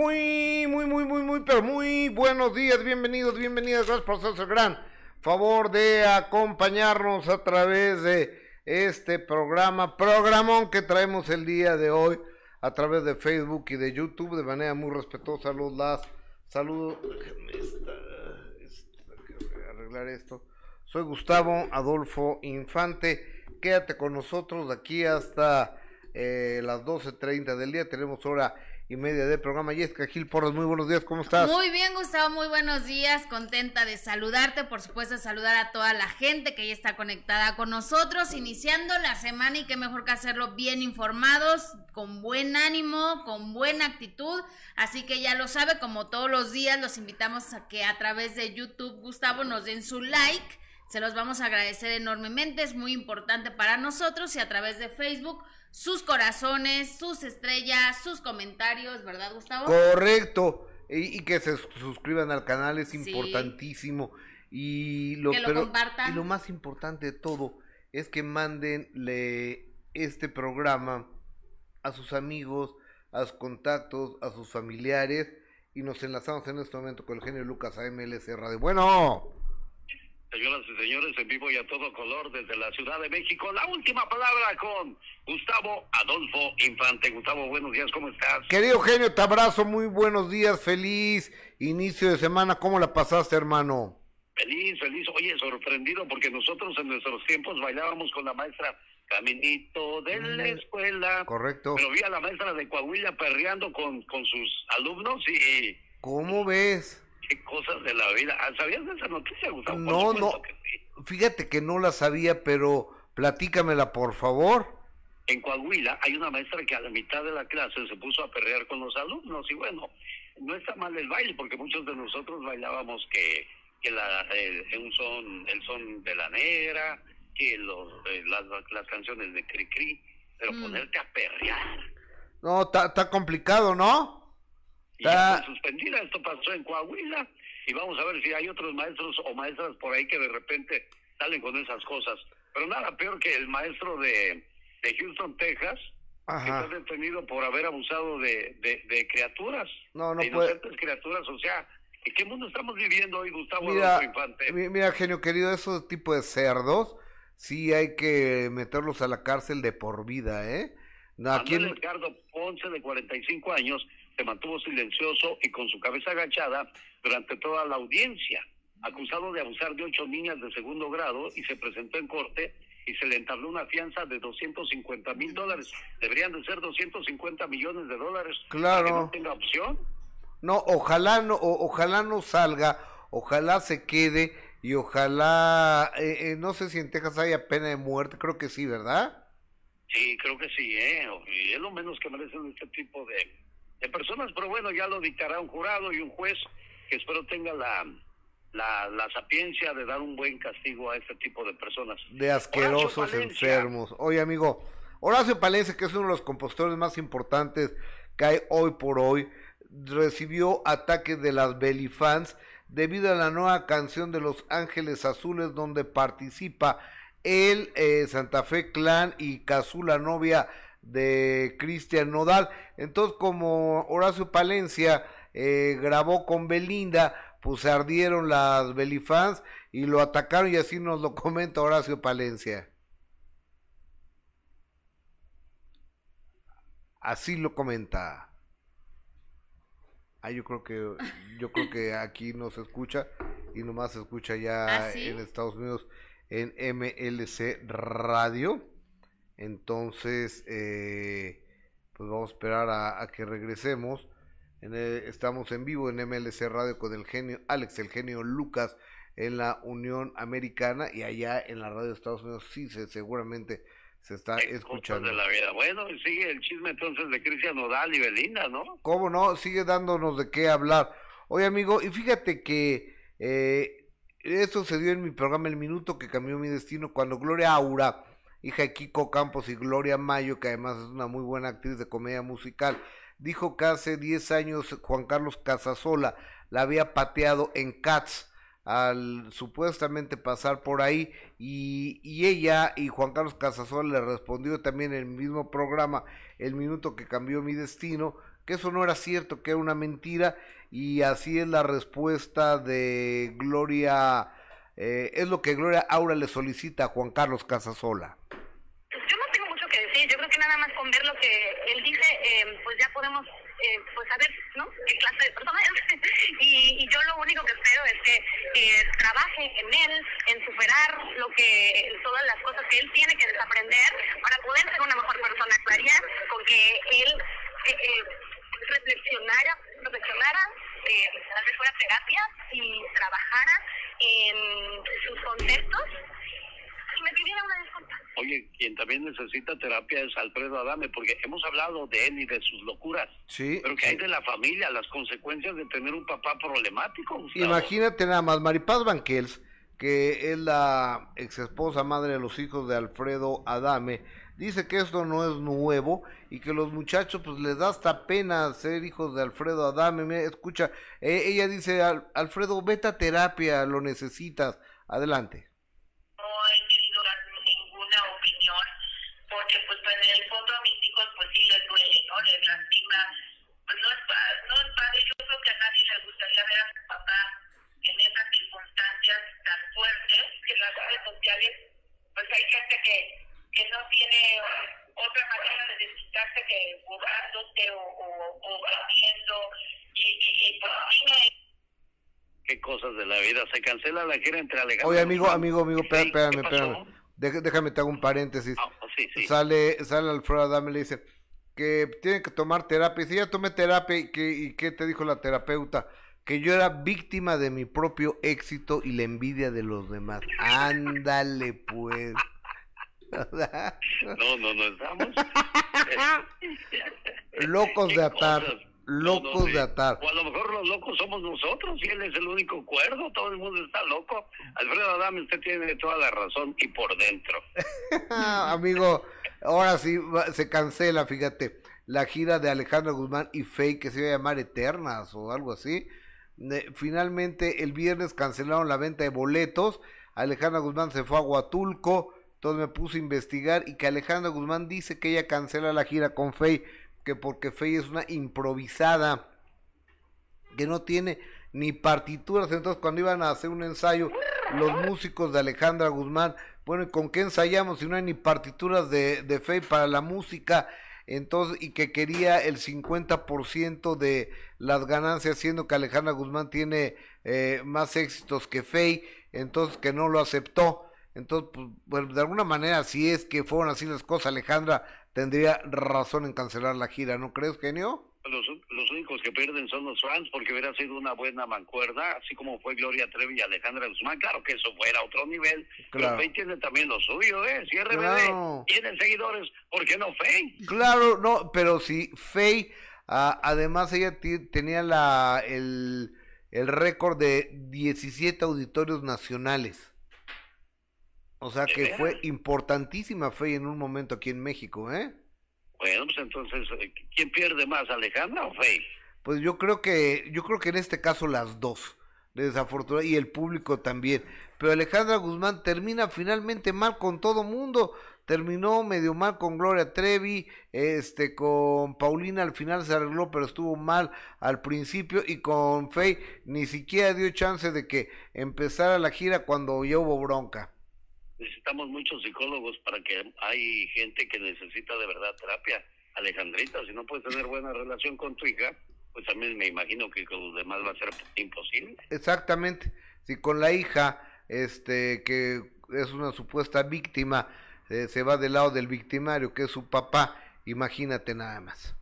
Muy, muy, muy, muy, muy, pero muy buenos días, bienvenidos, bienvenidas, gracias por hacerse el gran favor de acompañarnos a través de este programa, programón que traemos el día de hoy a través de Facebook y de YouTube de manera muy respetuosa. Los las arreglar esto. Soy Gustavo Adolfo Infante. Quédate con nosotros aquí hasta eh, las 12.30 del día. Tenemos hora y media de programa. Jessica Gil Porras, muy buenos días, ¿cómo estás? Muy bien, Gustavo, muy buenos días. Contenta de saludarte, por supuesto, saludar a toda la gente que ya está conectada con nosotros, iniciando la semana y qué mejor que hacerlo bien informados, con buen ánimo, con buena actitud. Así que ya lo sabe, como todos los días, los invitamos a que a través de YouTube, Gustavo, nos den su like. Se los vamos a agradecer enormemente, es muy importante para nosotros y a través de Facebook sus corazones, sus estrellas, sus comentarios, ¿verdad, Gustavo? Correcto. Y, que se suscriban al canal es importantísimo. Y lo, que lo compartan. Y lo más importante de todo es que mandenle este programa a sus amigos, a sus contactos, a sus familiares. Y nos enlazamos en este momento con el genio Lucas AMLC Radio. Bueno. Señoras y señores, en vivo y a todo color desde la Ciudad de México, la última palabra con Gustavo Adolfo Infante. Gustavo, buenos días, ¿cómo estás? Querido genio, te abrazo, muy buenos días, feliz inicio de semana, ¿cómo la pasaste, hermano? Feliz, feliz, oye, sorprendido porque nosotros en nuestros tiempos bailábamos con la maestra Caminito de la mm, escuela. Correcto. Pero vi a la maestra de Coahuila perreando con, con sus alumnos y... ¿Cómo ves? Cosas de la vida. Ah, ¿Sabías de esa noticia, Gustavo? No, no. Fíjate que no la sabía, pero platícamela, por favor. En Coahuila hay una maestra que a la mitad de la clase se puso a perrear con los alumnos y bueno, no está mal el baile porque muchos de nosotros bailábamos que, que la, el, son, el son de la negra, que los, eh, las, las canciones de Cri Cri, pero mm. ponerte a perrear. No, está complicado, ¿no? Y está suspendida, esto pasó en Coahuila y vamos a ver si hay otros maestros o maestras por ahí que de repente salen con esas cosas. Pero nada peor que el maestro de, de Houston, Texas, que está detenido por haber abusado de, de, criaturas, no, no de inocentes criaturas, o sea, ¿en qué mundo estamos viviendo hoy, Gustavo mira, Infante? Mira, genio querido, esos tipos de cerdos, sí hay que meterlos a la cárcel de por vida, ¿eh? Aquí en... Ricardo Ponce, de 45 años, se mantuvo silencioso y con su cabeza agachada durante toda la audiencia, acusado de abusar de ocho niñas de segundo grado y se presentó en corte y se le entabló una fianza de 250 mil dólares. Deberían de ser 250 millones de dólares. Claro. que no tenga opción. No, ojalá no, ojalá no salga, ojalá se quede y ojalá, eh, eh, no sé si en Texas haya pena de muerte, creo que sí, ¿verdad? Sí, creo que sí, ¿eh? Y es lo menos que merecen este tipo de, de personas, pero bueno, ya lo dictará un jurado y un juez que espero tenga la, la, sapiencia de dar un buen castigo a este tipo de personas. De asquerosos enfermos. Oye, amigo, Horacio Palencia, que es uno de los compositores más importantes que hay hoy por hoy, recibió ataques de las Belifans debido a la nueva canción de Los Ángeles Azules donde participa el eh, Santa Fe Clan y Cazula Novia de Cristian Nodal. Entonces, como Horacio Palencia eh, grabó con Belinda, pues se ardieron las Belifans y lo atacaron y así nos lo comenta Horacio Palencia. Así lo comenta. Ah, yo creo que yo creo que aquí no se escucha y nomás se escucha ya ¿Ah, en Estados Unidos en MLC Radio. Entonces, eh, pues vamos a esperar a, que regresemos. estamos en vivo en MLC Radio con el genio Alex, el genio Lucas en la Unión Americana y allá en la radio de Estados Unidos sí se seguramente se está escuchando. De la vida. Bueno, sigue el chisme entonces de Cristian Nodal y Belinda, ¿no? ¿Cómo no? Sigue dándonos de qué hablar. Oye, amigo, y fíjate que eh, eso se dio en mi programa El Minuto que cambió mi destino cuando Gloria Aura hija de Kiko Campos y Gloria Mayo, que además es una muy buena actriz de comedia musical, dijo que hace 10 años Juan Carlos Casasola la había pateado en Cats al supuestamente pasar por ahí y, y, ella y Juan Carlos Casasola le respondió también en el mismo programa El Minuto que cambió mi destino que eso no era cierto, que era una mentira, y así es la respuesta de Gloria, eh, es lo que Gloria Aura le solicita a Juan Carlos Casasola. Yo no tengo mucho que decir, yo creo que nada más con ver lo que él dice, eh, pues ya podemos eh, pues saber ¿no? qué clase de persona es. y, y, yo lo único que espero es que trabaje en él, en superar lo que todas las cosas que él tiene que desaprender para poder ser una mejor persona. Actuaría con que él eh, eh, reflexionara, reflexionara eh, tal vez fuera terapia y trabajara en sus conceptos y me pidiera una disculpa. Oye, quien también necesita terapia es Alfredo Adame, porque hemos hablado de él y de sus locuras. Sí. Pero que hay de la familia, las consecuencias de tener un papá problemático. Gustavo. Imagínate nada más, Maripaz Banquels, que es la ex esposa madre de los hijos de Alfredo Adame, dice que esto no es nuevo y que los muchachos pues les da hasta pena ser hijos de Alfredo Adame. Mira, escucha, eh, ella dice, Al Alfredo, vete a terapia, lo necesitas. Adelante. No he querido dar ninguna opinión porque pues, pues en el fondo a mis hijos pues sí les duele, ¿no? Les lastima. Pues no es, no es padre. Yo creo que a nadie le gustaría ver a su papá en esas circunstancias tan fuertes que en las pues hay gente que, que no tiene otra manera de desquitarse que burlándose o, o, o viendo y, y, y pues sí qué cosas de la vida. Se cancela la gira entre Alejandro. Oye, amigo, amigo, amigo, espérame, espérame, espérame. Déjame, déjame te hago un paréntesis. Ah, sí, sí. Sale, sale Alfredo Adame y le dice que tiene que tomar terapia. Y si ya tomé terapia, ¿y qué, ¿y qué te dijo la terapeuta? Que yo era víctima de mi propio éxito y la envidia de los demás. Ándale, pues. no, no, no estamos. Locos de atar. Cosas? locos no, no, sí. de atar. O a lo mejor los locos somos nosotros y él es el único cuerdo, todo el mundo está loco. Alfredo Adame, usted tiene toda la razón y por dentro. Amigo, ahora sí se cancela, fíjate, la gira de Alejandro Guzmán y Fake que se iba a llamar Eternas o algo así. Finalmente el viernes cancelaron la venta de boletos. Alejandra Guzmán se fue a Huatulco. Entonces me puse a investigar y que Alejandra Guzmán dice que ella cancela la gira con Faye que porque Faye es una improvisada, que no tiene ni partituras, entonces cuando iban a hacer un ensayo, los músicos de Alejandra Guzmán, bueno, ¿con qué ensayamos si no hay ni partituras de, de Faye para la música? Entonces, y que quería el 50% de las ganancias, siendo que Alejandra Guzmán tiene eh, más éxitos que Faye, entonces que no lo aceptó. Entonces, pues, de alguna manera, si es que fueron así las cosas, Alejandra tendría razón en cancelar la gira, ¿no crees, genio? Los, los únicos que pierden son los fans porque hubiera sido una buena mancuerda, así como fue Gloria Trevi y Alejandra Guzmán. Claro que eso fuera otro nivel, claro. pero Fey tiene también lo suyo, ¿eh? Si RBD claro. tiene seguidores, ¿por qué no Fey? Claro, no, pero si Fey, uh, además ella tenía la el, el récord de 17 auditorios nacionales. O sea que fue importantísima Fey en un momento aquí en México, ¿eh? Bueno, pues entonces, ¿quién pierde más, Alejandra o Fey? Pues yo creo que, yo creo que en este caso las dos, desafortunadamente, y el público también. Pero Alejandra Guzmán termina finalmente mal con todo mundo. Terminó medio mal con Gloria Trevi, este, con Paulina al final se arregló, pero estuvo mal al principio, y con Fey ni siquiera dio chance de que empezara la gira cuando ya hubo bronca necesitamos muchos psicólogos para que hay gente que necesita de verdad terapia. Alejandrita, si no puedes tener buena relación con tu hija, pues también me imagino que con los demás va a ser imposible. Exactamente. Si con la hija, este, que es una supuesta víctima, eh, se va del lado del victimario, que es su papá, imagínate nada más.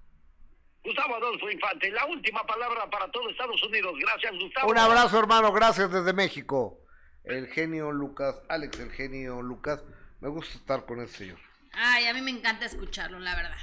Gustavo Adolfo Infante, la última palabra para todo Estados Unidos. Gracias, Gustavo. Un abrazo, hermano. Gracias desde México el genio Lucas, Alex, el genio Lucas. Me gusta estar con ese señor. Ay, a mí me encanta escucharlo, la verdad.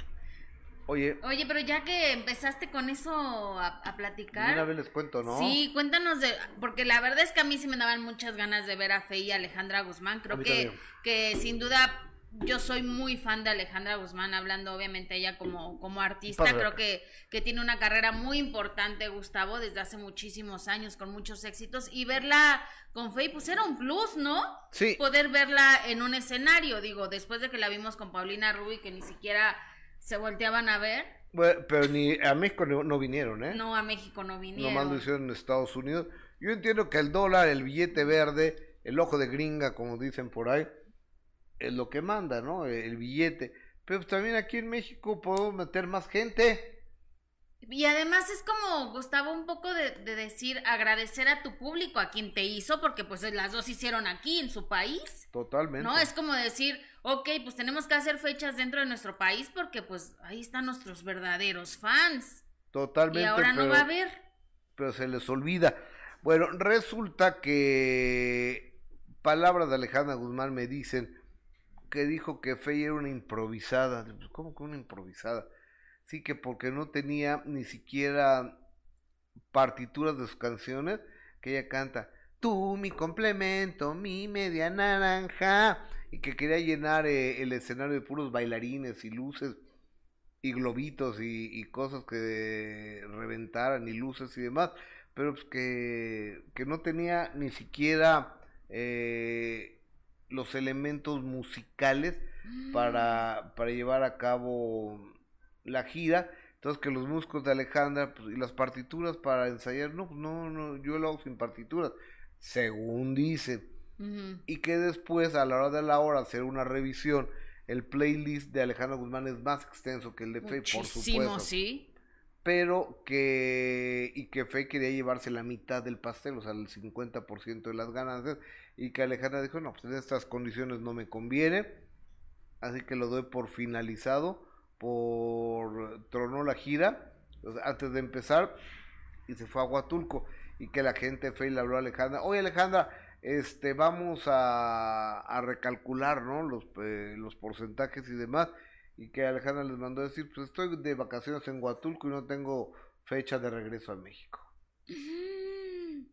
Oye. Oye, pero ya que empezaste con eso a, a platicar. Una vez les cuento, ¿no? Sí, cuéntanos de. Porque la verdad es que a mí sí me daban muchas ganas de ver a Fe y a Alejandra Guzmán. Creo que, que sin duda yo soy muy fan de Alejandra Guzmán, hablando obviamente ella como, como artista. Padre. Creo que, que tiene una carrera muy importante, Gustavo, desde hace muchísimos años, con muchos éxitos. Y verla con Faye, pues era un plus, ¿no? Sí. Poder verla en un escenario, digo, después de que la vimos con Paulina Rubí, que ni siquiera Se volteaban a ver. Bueno, pero ni a México no, vinieron, ¿eh? No, a México no vinieron. Nomás lo hicieron en Estados Unidos. Yo entiendo que el dólar, el billete verde, el ojo de gringa, como dicen por ahí, es lo que manda, ¿no? El billete. Pero también aquí en México podemos meter más gente. Y además es como, Gustavo, un poco de, decir, agradecer a tu público, a quien te hizo, porque pues las dos hicieron aquí, en su país. Totalmente. No, es como decir, ok, pues tenemos que hacer fechas dentro de nuestro país porque pues ahí están nuestros verdaderos fans. Totalmente. Y ahora no va a haber. Pero se les olvida. Bueno, resulta que palabras de Alejandra Guzmán me dicen que dijo que Fey era una improvisada. ¿Cómo que una improvisada? Sí, que porque no tenía ni siquiera partituras de sus canciones, que ella canta, tú mi complemento, mi media naranja, y que quería llenar eh, el escenario de puros bailarines y luces y globitos y, cosas que reventaran y luces y demás, pero pues que, que no tenía ni siquiera eh, los elementos musicales para, para llevar a cabo la gira, entonces que los músicos de Alejandra pues, y las partituras para ensayar, no, no, no, yo lo hago sin partituras, según dicen. Y que después, a la hora de la hora, hacer una revisión, el playlist de Alejandra Guzmán es más extenso que el de Fey, por supuesto. sí. Pero que, y que Fey quería llevarse la mitad del pastel, o sea, el 50% de las ganancias, y que Alejandra dijo, no, pues en estas condiciones no me conviene, así que lo doy por finalizado por tronó la gira antes de empezar y se fue a Huatulco y que la gente fue le habló a Alejandra, oye Alejandra, este vamos a, a recalcular ¿no? los, eh, los porcentajes y demás y que Alejandra les mandó a decir, pues estoy de vacaciones en Huatulco y no tengo fecha de regreso a México.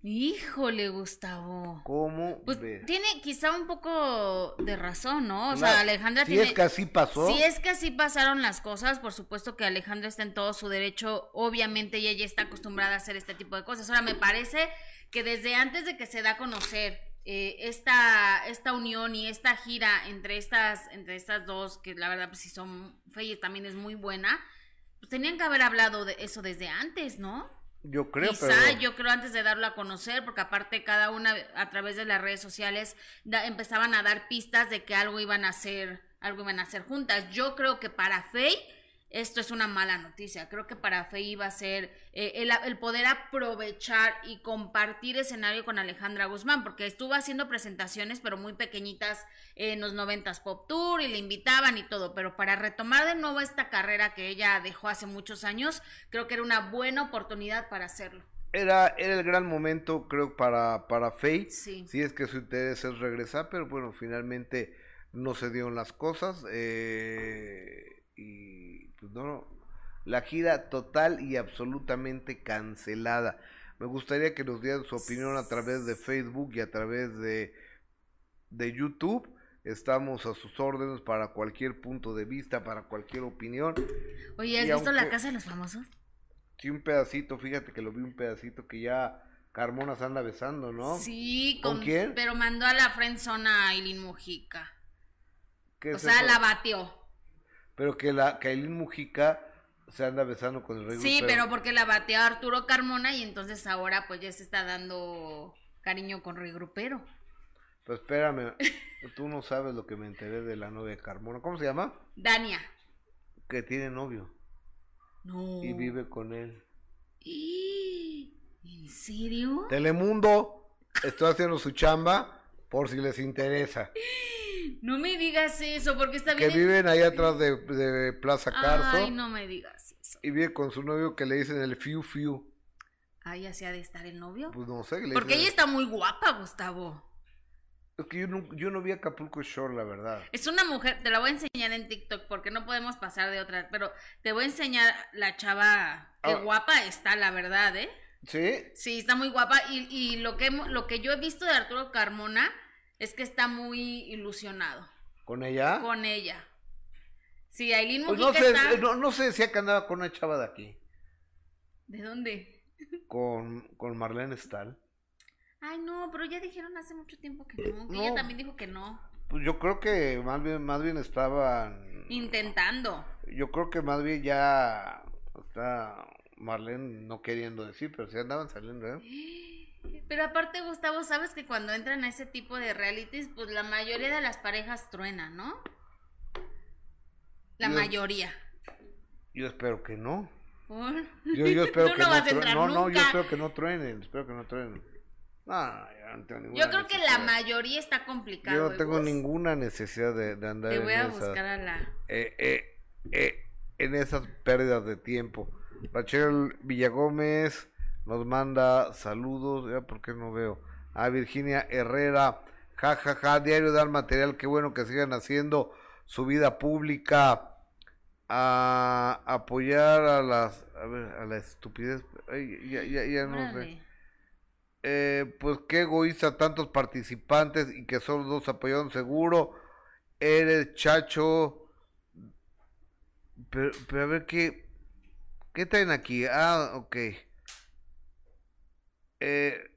Híjole, Gustavo. ¿Cómo? Pues tiene quizá un poco de razón, ¿no? O sea, Alejandra si es que así pasó. Si es que así pasaron las cosas, por supuesto que Alejandra está en todo su derecho. Obviamente ella ya está acostumbrada a hacer este tipo de cosas. Ahora, me parece que desde antes de que se da a conocer eh, esta, esta unión y esta gira entre estas, entre estas dos, que la verdad, pues si son, Fey también es muy buena, pues tenían que haber hablado de eso desde antes, ¿no? Yo creo, Quizá, yo creo antes de darlo a conocer, porque aparte cada una a través de las redes sociales empezaban a dar pistas de que algo iban a hacer, algo iban a hacer juntas. Yo creo que para Faye esto es una mala noticia. Creo que para Fe iba a ser eh, el, poder aprovechar y compartir escenario con Alejandra Guzmán, porque estuvo haciendo presentaciones, pero muy pequeñitas en los noventas Pop Tour y le invitaban y todo. Pero para retomar de nuevo esta carrera que ella dejó hace muchos años, creo que era una buena oportunidad para hacerlo. Era, era el gran momento, creo, para, para Faye. Sí. Si es que su interés es regresar, pero bueno, finalmente no se dieron las cosas. Eh, y pues no, la gira total y absolutamente cancelada. Me gustaría que nos dieran su opinión a través de Facebook y a través de, de YouTube. Estamos a sus órdenes para cualquier punto de vista, para cualquier opinión. Oye, ¿has visto la casa de los famosos? Sí, un pedacito, fíjate que lo vi un pedacito que ya Carmona se anda besando, ¿no? Sí, ¿con, quién? Pero mandó a la friendzona a Aileen Mujica. o sea, la batió. Pero que la Kailin Mujica se anda besando con el rey Sí, pero porque la bateó Arturo Carmona y entonces ahora pues ya se está dando cariño con Rey Grupero. Pues espérame, tú no sabes lo que me enteré de la novia de Carmona. ¿Cómo se llama? Dania. Que tiene novio. No. Y vive con él. ¿En serio? Telemundo, estoy haciendo su chamba por si les interesa. No me digas eso, porque está bien. Que viven ahí atrás de, Plaza Carso. Ay, no me digas eso. Y vive con su novio que le dicen el Fiu Fiu. Ay, así ha de estar el novio. Pues no sé. Le porque ella está muy guapa, Gustavo. Es que yo no, yo no vi Acapulco Shore, la verdad. Es una mujer, te la voy a enseñar en TikTok porque no podemos pasar de otra, pero te voy a enseñar la chava, qué ah. guapa está, la verdad, ¿eh? Sí. Sí, está muy guapa y, y lo, que, lo que yo he visto de Arturo Carmona es que está muy ilusionado. ¿Con ella? Con ella. Sí, Aileen pues no sé, está... no, no sé si andaba con una chava de aquí. ¿De dónde? Con, con Marlene Stahl. Ay, no, pero ya dijeron hace mucho tiempo que no. Que ella también dijo que no. Pues yo creo que más bien, más bien estaban Intentando. Yo creo que más bien ya está Marlene no queriendo decir, pero sí andaban saliendo, ¿eh? Pero aparte, Gustavo, sabes que cuando entran a ese tipo de realities, pues la mayoría de las parejas truenan, ¿no? La mayoría. Yo espero que no. ¿Por? Yo, yo espero Tú que no no, vas a true- entrar no, no, yo espero que no truenen, espero que no truenen. No, yo no tengo ninguna Yo creo que la mayoría está complicado. Yo no ¿eh, tengo ninguna necesidad de, de andar Te en a esas, buscar a la... eh, eh, eh, en esas pérdidas de tiempo. Rachel Villagómez nos manda saludos, ya por qué no veo. A Virginia Herrera, jajaja, ja, ja, diario dar material, qué bueno que sigan haciendo su vida pública. A apoyar a las, a ver, a la estupidez, ay, ya, ya, ya no sé. Eh, pues qué egoísta, tantos participantes y que solo dos apoyaron seguro. Eres chacho. Pero, pero a ver qué. ¿Qué traen aquí? Ah, ok. Eh,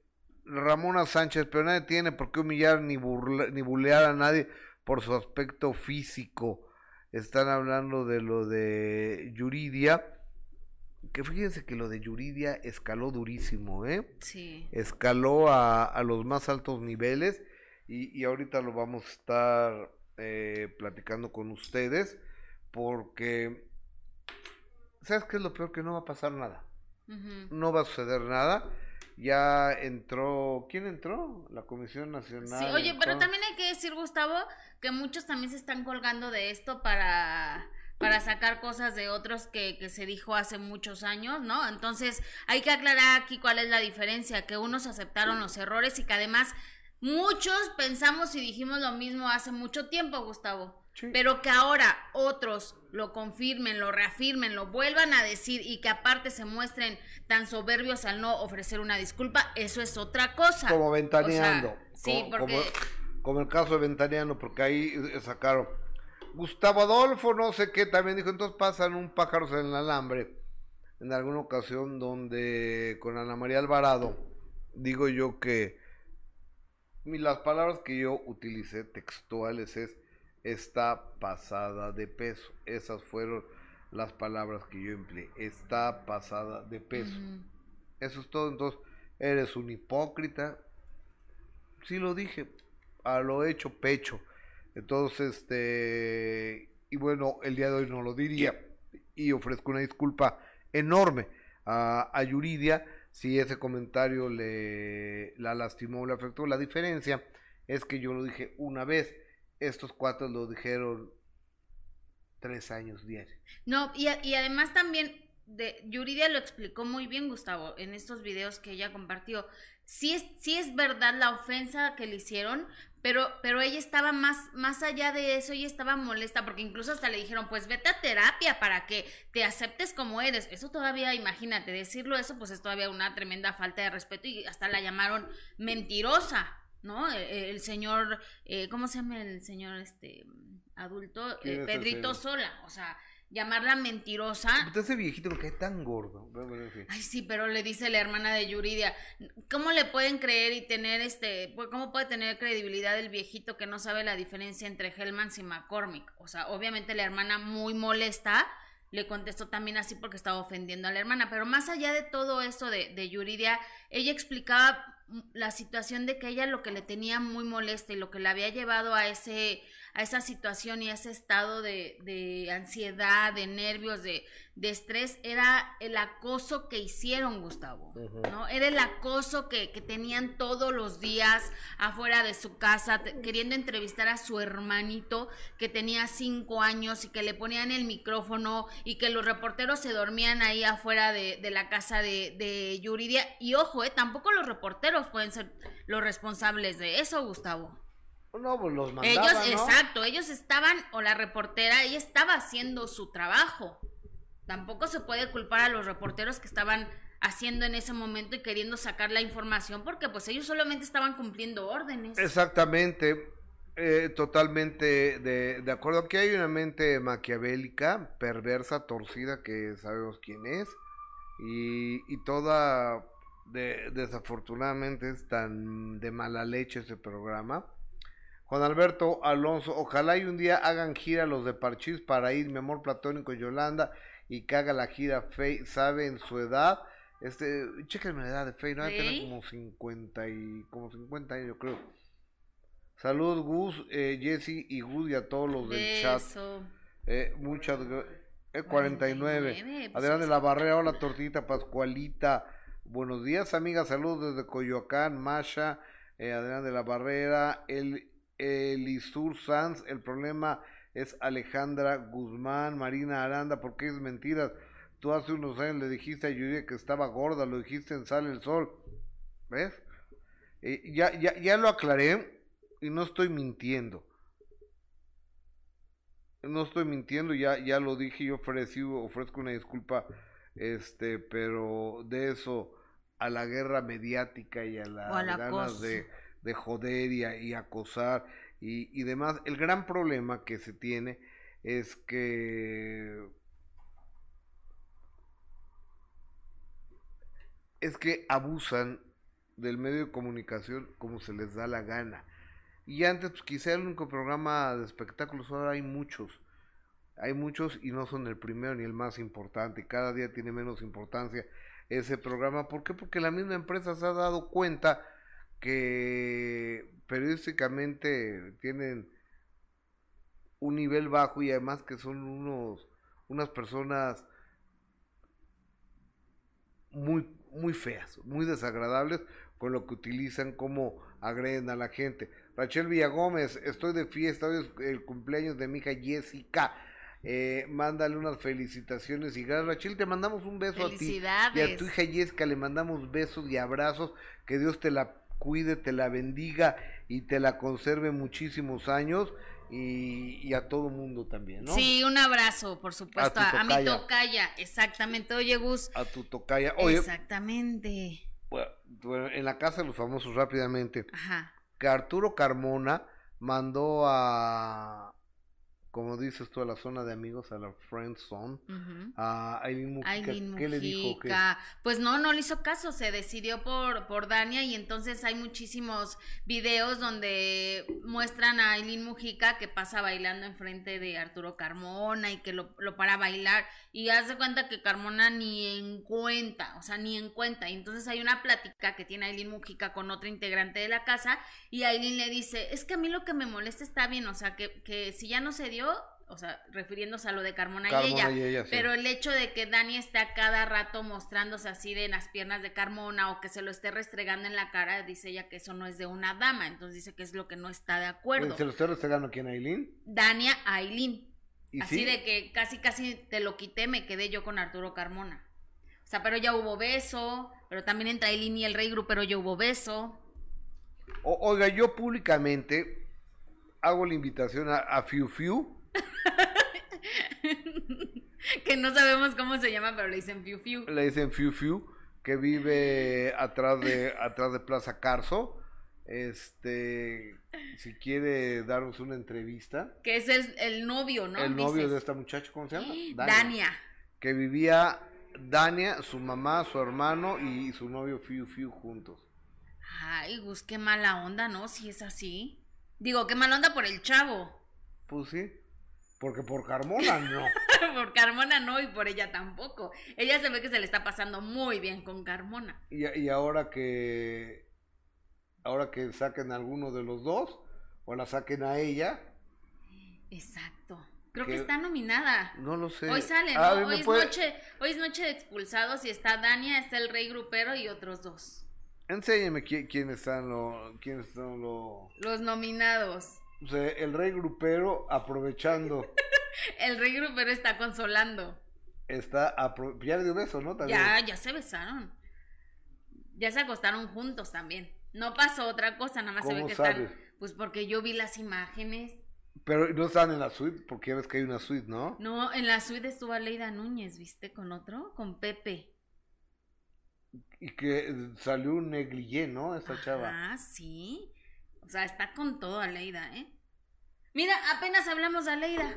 Ramona Sánchez, pero nadie tiene por qué humillar ni, burla- ni bulear a nadie por su aspecto físico. Están hablando de lo de Yuridia. Que fíjense que lo de Yuridia escaló durísimo, ¿eh? Sí. escaló a, a los más altos niveles y, y ahorita lo vamos a estar eh, platicando con ustedes porque ¿sabes qué es lo peor? Que no va a pasar nada, no va a suceder nada. Ya entró, ¿quién entró? La Comisión Nacional. Sí, oye, pero también hay que decir, Gustavo, que muchos también se están colgando de esto para para sacar cosas de otros que, que se dijo hace muchos años, ¿no? Entonces hay que aclarar aquí cuál es la diferencia, que unos aceptaron los errores y que además muchos pensamos y dijimos lo mismo hace mucho tiempo, Gustavo. Sí. Pero que ahora otros lo confirmen, lo reafirmen, lo vuelvan a decir y que aparte se muestren tan soberbios al no ofrecer una disculpa, eso es otra cosa. como O sea, ventaneando. sí, como, porque como, como el caso de ventaneando, porque ahí eh, sacaron. Gustavo Adolfo, no sé qué, también dijo, entonces pasan un pájaros en el alambre. En alguna ocasión donde con Ana María Alvarado, digo yo que las palabras que yo utilicé textuales es está pasada de peso. Esas fueron las palabras que yo empleé. Está pasada de peso. Eso es todo. Entonces, eres un hipócrita. Sí lo dije. A lo hecho, pecho. Entonces, este. Y bueno, el día de hoy no lo diría. Y ofrezco una disculpa enorme a, a Yuridia si ese comentario le la lastimó o le afectó. La diferencia es que yo lo dije una vez. Estos cuatro lo dijeron tres años diarios. No, y, y además también de Yuridia lo explicó muy bien, Gustavo, en estos videos que ella compartió. Sí es, sí es verdad la ofensa que le hicieron, pero, pero ella estaba más, más allá de eso, ella estaba molesta, porque incluso hasta le dijeron, pues vete a terapia para que te aceptes como eres. Eso todavía, imagínate, decirlo eso, pues es todavía una tremenda falta de respeto y hasta la llamaron mentirosa, ¿no? El, el señor, eh, ¿cómo se llama el señor este adulto? ¿Quién Eh, es Pedrito? Sola, o sea, llamarla mentirosa. Entonces, ese viejito me cae tan gordo. Ay, sí, pero le dice la hermana de Yuridia, ¿cómo le pueden creer y tener este, pues, cómo puede tener credibilidad el viejito que no sabe la diferencia entre Hellmans y McCormick? O sea, obviamente la hermana muy molesta le contestó también así porque estaba ofendiendo a la hermana, pero más allá de todo eso de, de Yuridia, ella explicaba la situación de que ella lo que le tenía muy molesta y lo que le había llevado a ese a esa situación y a ese estado de, de ansiedad, de nervios, de, de estrés, era el acoso que hicieron, Gustavo. ¿no? Era el acoso que, que tenían todos los días afuera de su casa, queriendo entrevistar a su hermanito que tenía cinco años y que le ponían el micrófono y que los reporteros se dormían ahí afuera de, de la casa de, de Yuridia. Y ojo, eh, tampoco los reporteros pueden ser los responsables de eso, Gustavo. No, pues los mandaban, Ellos, ¿no? exacto, ellos estaban, o la reportera, ella estaba haciendo su trabajo. Tampoco se puede culpar a los reporteros que estaban haciendo en ese momento y queriendo sacar la información porque pues ellos solamente estaban cumpliendo órdenes. Exactamente, eh, totalmente de, de acuerdo. Aquí hay una mente maquiavélica, perversa, torcida, que sabemos quién es, y, y toda, de, desafortunadamente es tan de mala leche ese programa, Juan Alberto Alonso, ojalá y un día hagan gira los de Parchís para ir, mi amor platónico Yolanda, y que haga la gira Fey, sabe en su edad, este, chéquenme la edad de Fey, no tener como 50 y, como 50 años yo creo. Saludos Gus, eh, Jesse y Gus y a todos los del chat. Eh, muchas eh, 49. Adrián de la Barrera, hola tortita Pascualita. Buenos días, amigas. Saludos desde Coyoacán, Masha, eh, Adrián de la Barrera, el Elisur Sanz. El problema es Alejandra Guzmán, Marina Aranda. ¿Por qué es mentira? Tú hace unos años le dijiste a Yuri que estaba gorda, lo dijiste en Sale el Sol. ¿Ves? Eh, ya, ya, ya lo aclaré y no estoy mintiendo no estoy mintiendo, ya, ya lo dije, yo ofrecí, ofrezco una disculpa, este, pero de eso a la guerra mediática y a las ganas de, de, joder y, y acosar y, y, demás, el gran problema que se tiene es que es que abusan del medio de comunicación como se les da la gana. Y antes, pues, quizá el único programa de espectáculos, ahora hay muchos. Hay muchos y no son el primero ni el más importante. Cada día tiene menos importancia ese programa. ¿Por qué? Porque la misma empresa se ha dado cuenta que periodísticamente tienen un nivel bajo y además que son unos unas personas muy muy feas, muy desagradables con lo que utilizan como agreden a la gente. Rachel Villagómez, estoy de fiesta, hoy es el cumpleaños de mi hija Jessica. Eh, mándale unas felicitaciones y gracias Rachel, te mandamos un beso a ti y a tu hija Jessica le mandamos besos y abrazos, que Dios te la cuide, te la bendiga y te la conserve muchísimos años y, y a todo mundo también, ¿no? Sí, un abrazo, por supuesto, a, a, mi tocaya, exactamente, oye Gus. A tu tocaya, oye. Exactamente. Bueno, en la casa de los famosos rápidamente. Ajá que Arturo Carmona mandó a, como dices tú, a la zona de amigos, a la Friend Zone, a Aileen Mujica. ¿Qué le dijo? Pues no, no le hizo caso, se decidió por, por Dania y entonces hay muchísimos videos donde muestran a Aileen Mujica que pasa bailando enfrente de Arturo Carmona y que lo, lo para bailar y hace cuenta que Carmona ni en cuenta, o sea, ni en cuenta. Y entonces hay una plática que tiene Aileen Mujica con otra integrante de la casa y Aileen le dice, es que a mí lo que me molesta está bien, o sea, que, que si ya no se dio, o sea, refiriéndose a lo de Carmona, y ella, pero el hecho de que Dani esté a cada rato mostrándose así de las piernas de Carmona o que se lo esté restregando en la cara, dice ella que eso no es de una dama, entonces dice que es lo que no está de acuerdo. ¿Se lo está restregando quién, Aileen? Dania a Así de que casi casi te lo quité, me quedé yo con Arturo Carmona. O sea, pero ya hubo beso, pero también entre Aileen y el Rey Group, pero ya hubo beso. oiga, yo públicamente hago la invitación a, a Fiu Fiu que no sabemos cómo se llama, pero le dicen Fiu Fiu. Le dicen Fiu Fiu, que vive atrás de, atrás de Plaza Carso. Este, si quiere darnos una entrevista. Que es el, novio, ¿no? El novio de esta muchacha, ¿cómo se llama? Dania. Que vivía Dania, su mamá, su hermano y su novio Fiu Fiu juntos. Ay, Gus, qué mala onda, ¿no? Si es así. Digo, qué mala onda por el chavo. Pues sí. Porque por Carmona no. por Carmona no y por ella tampoco. Ella se ve que se le está pasando muy bien con Carmona. Y, y ahora que ahora que saquen a alguno de los dos o la saquen a ella. Exacto. Creo que, está nominada. No lo sé. Hoy sale, ah, hoy, es noche, hoy es noche de expulsados y está Dania, está el Rey Grupero y otros dos. Enséñeme quiénes están los quiénes son los los nominados. O sea, el rey grupero aprovechando. el rey grupero está consolando. Está ya le dio beso, ¿no? Ya, ya se besaron. Ya se acostaron juntos también. No pasó otra cosa, nada más se ve que están. Pues porque yo vi las imágenes. Pero no están en la suite, porque ya ves que hay una suite, ¿no? No, en la suite estuvo Aleida Núñez, ¿viste? Con otro, con Pepe. Y que salió un negligé, ¿no? Esa chava. Ah, sí. O sea, está con todo Aleida, ¿eh? Mira, apenas hablamos de Aleida.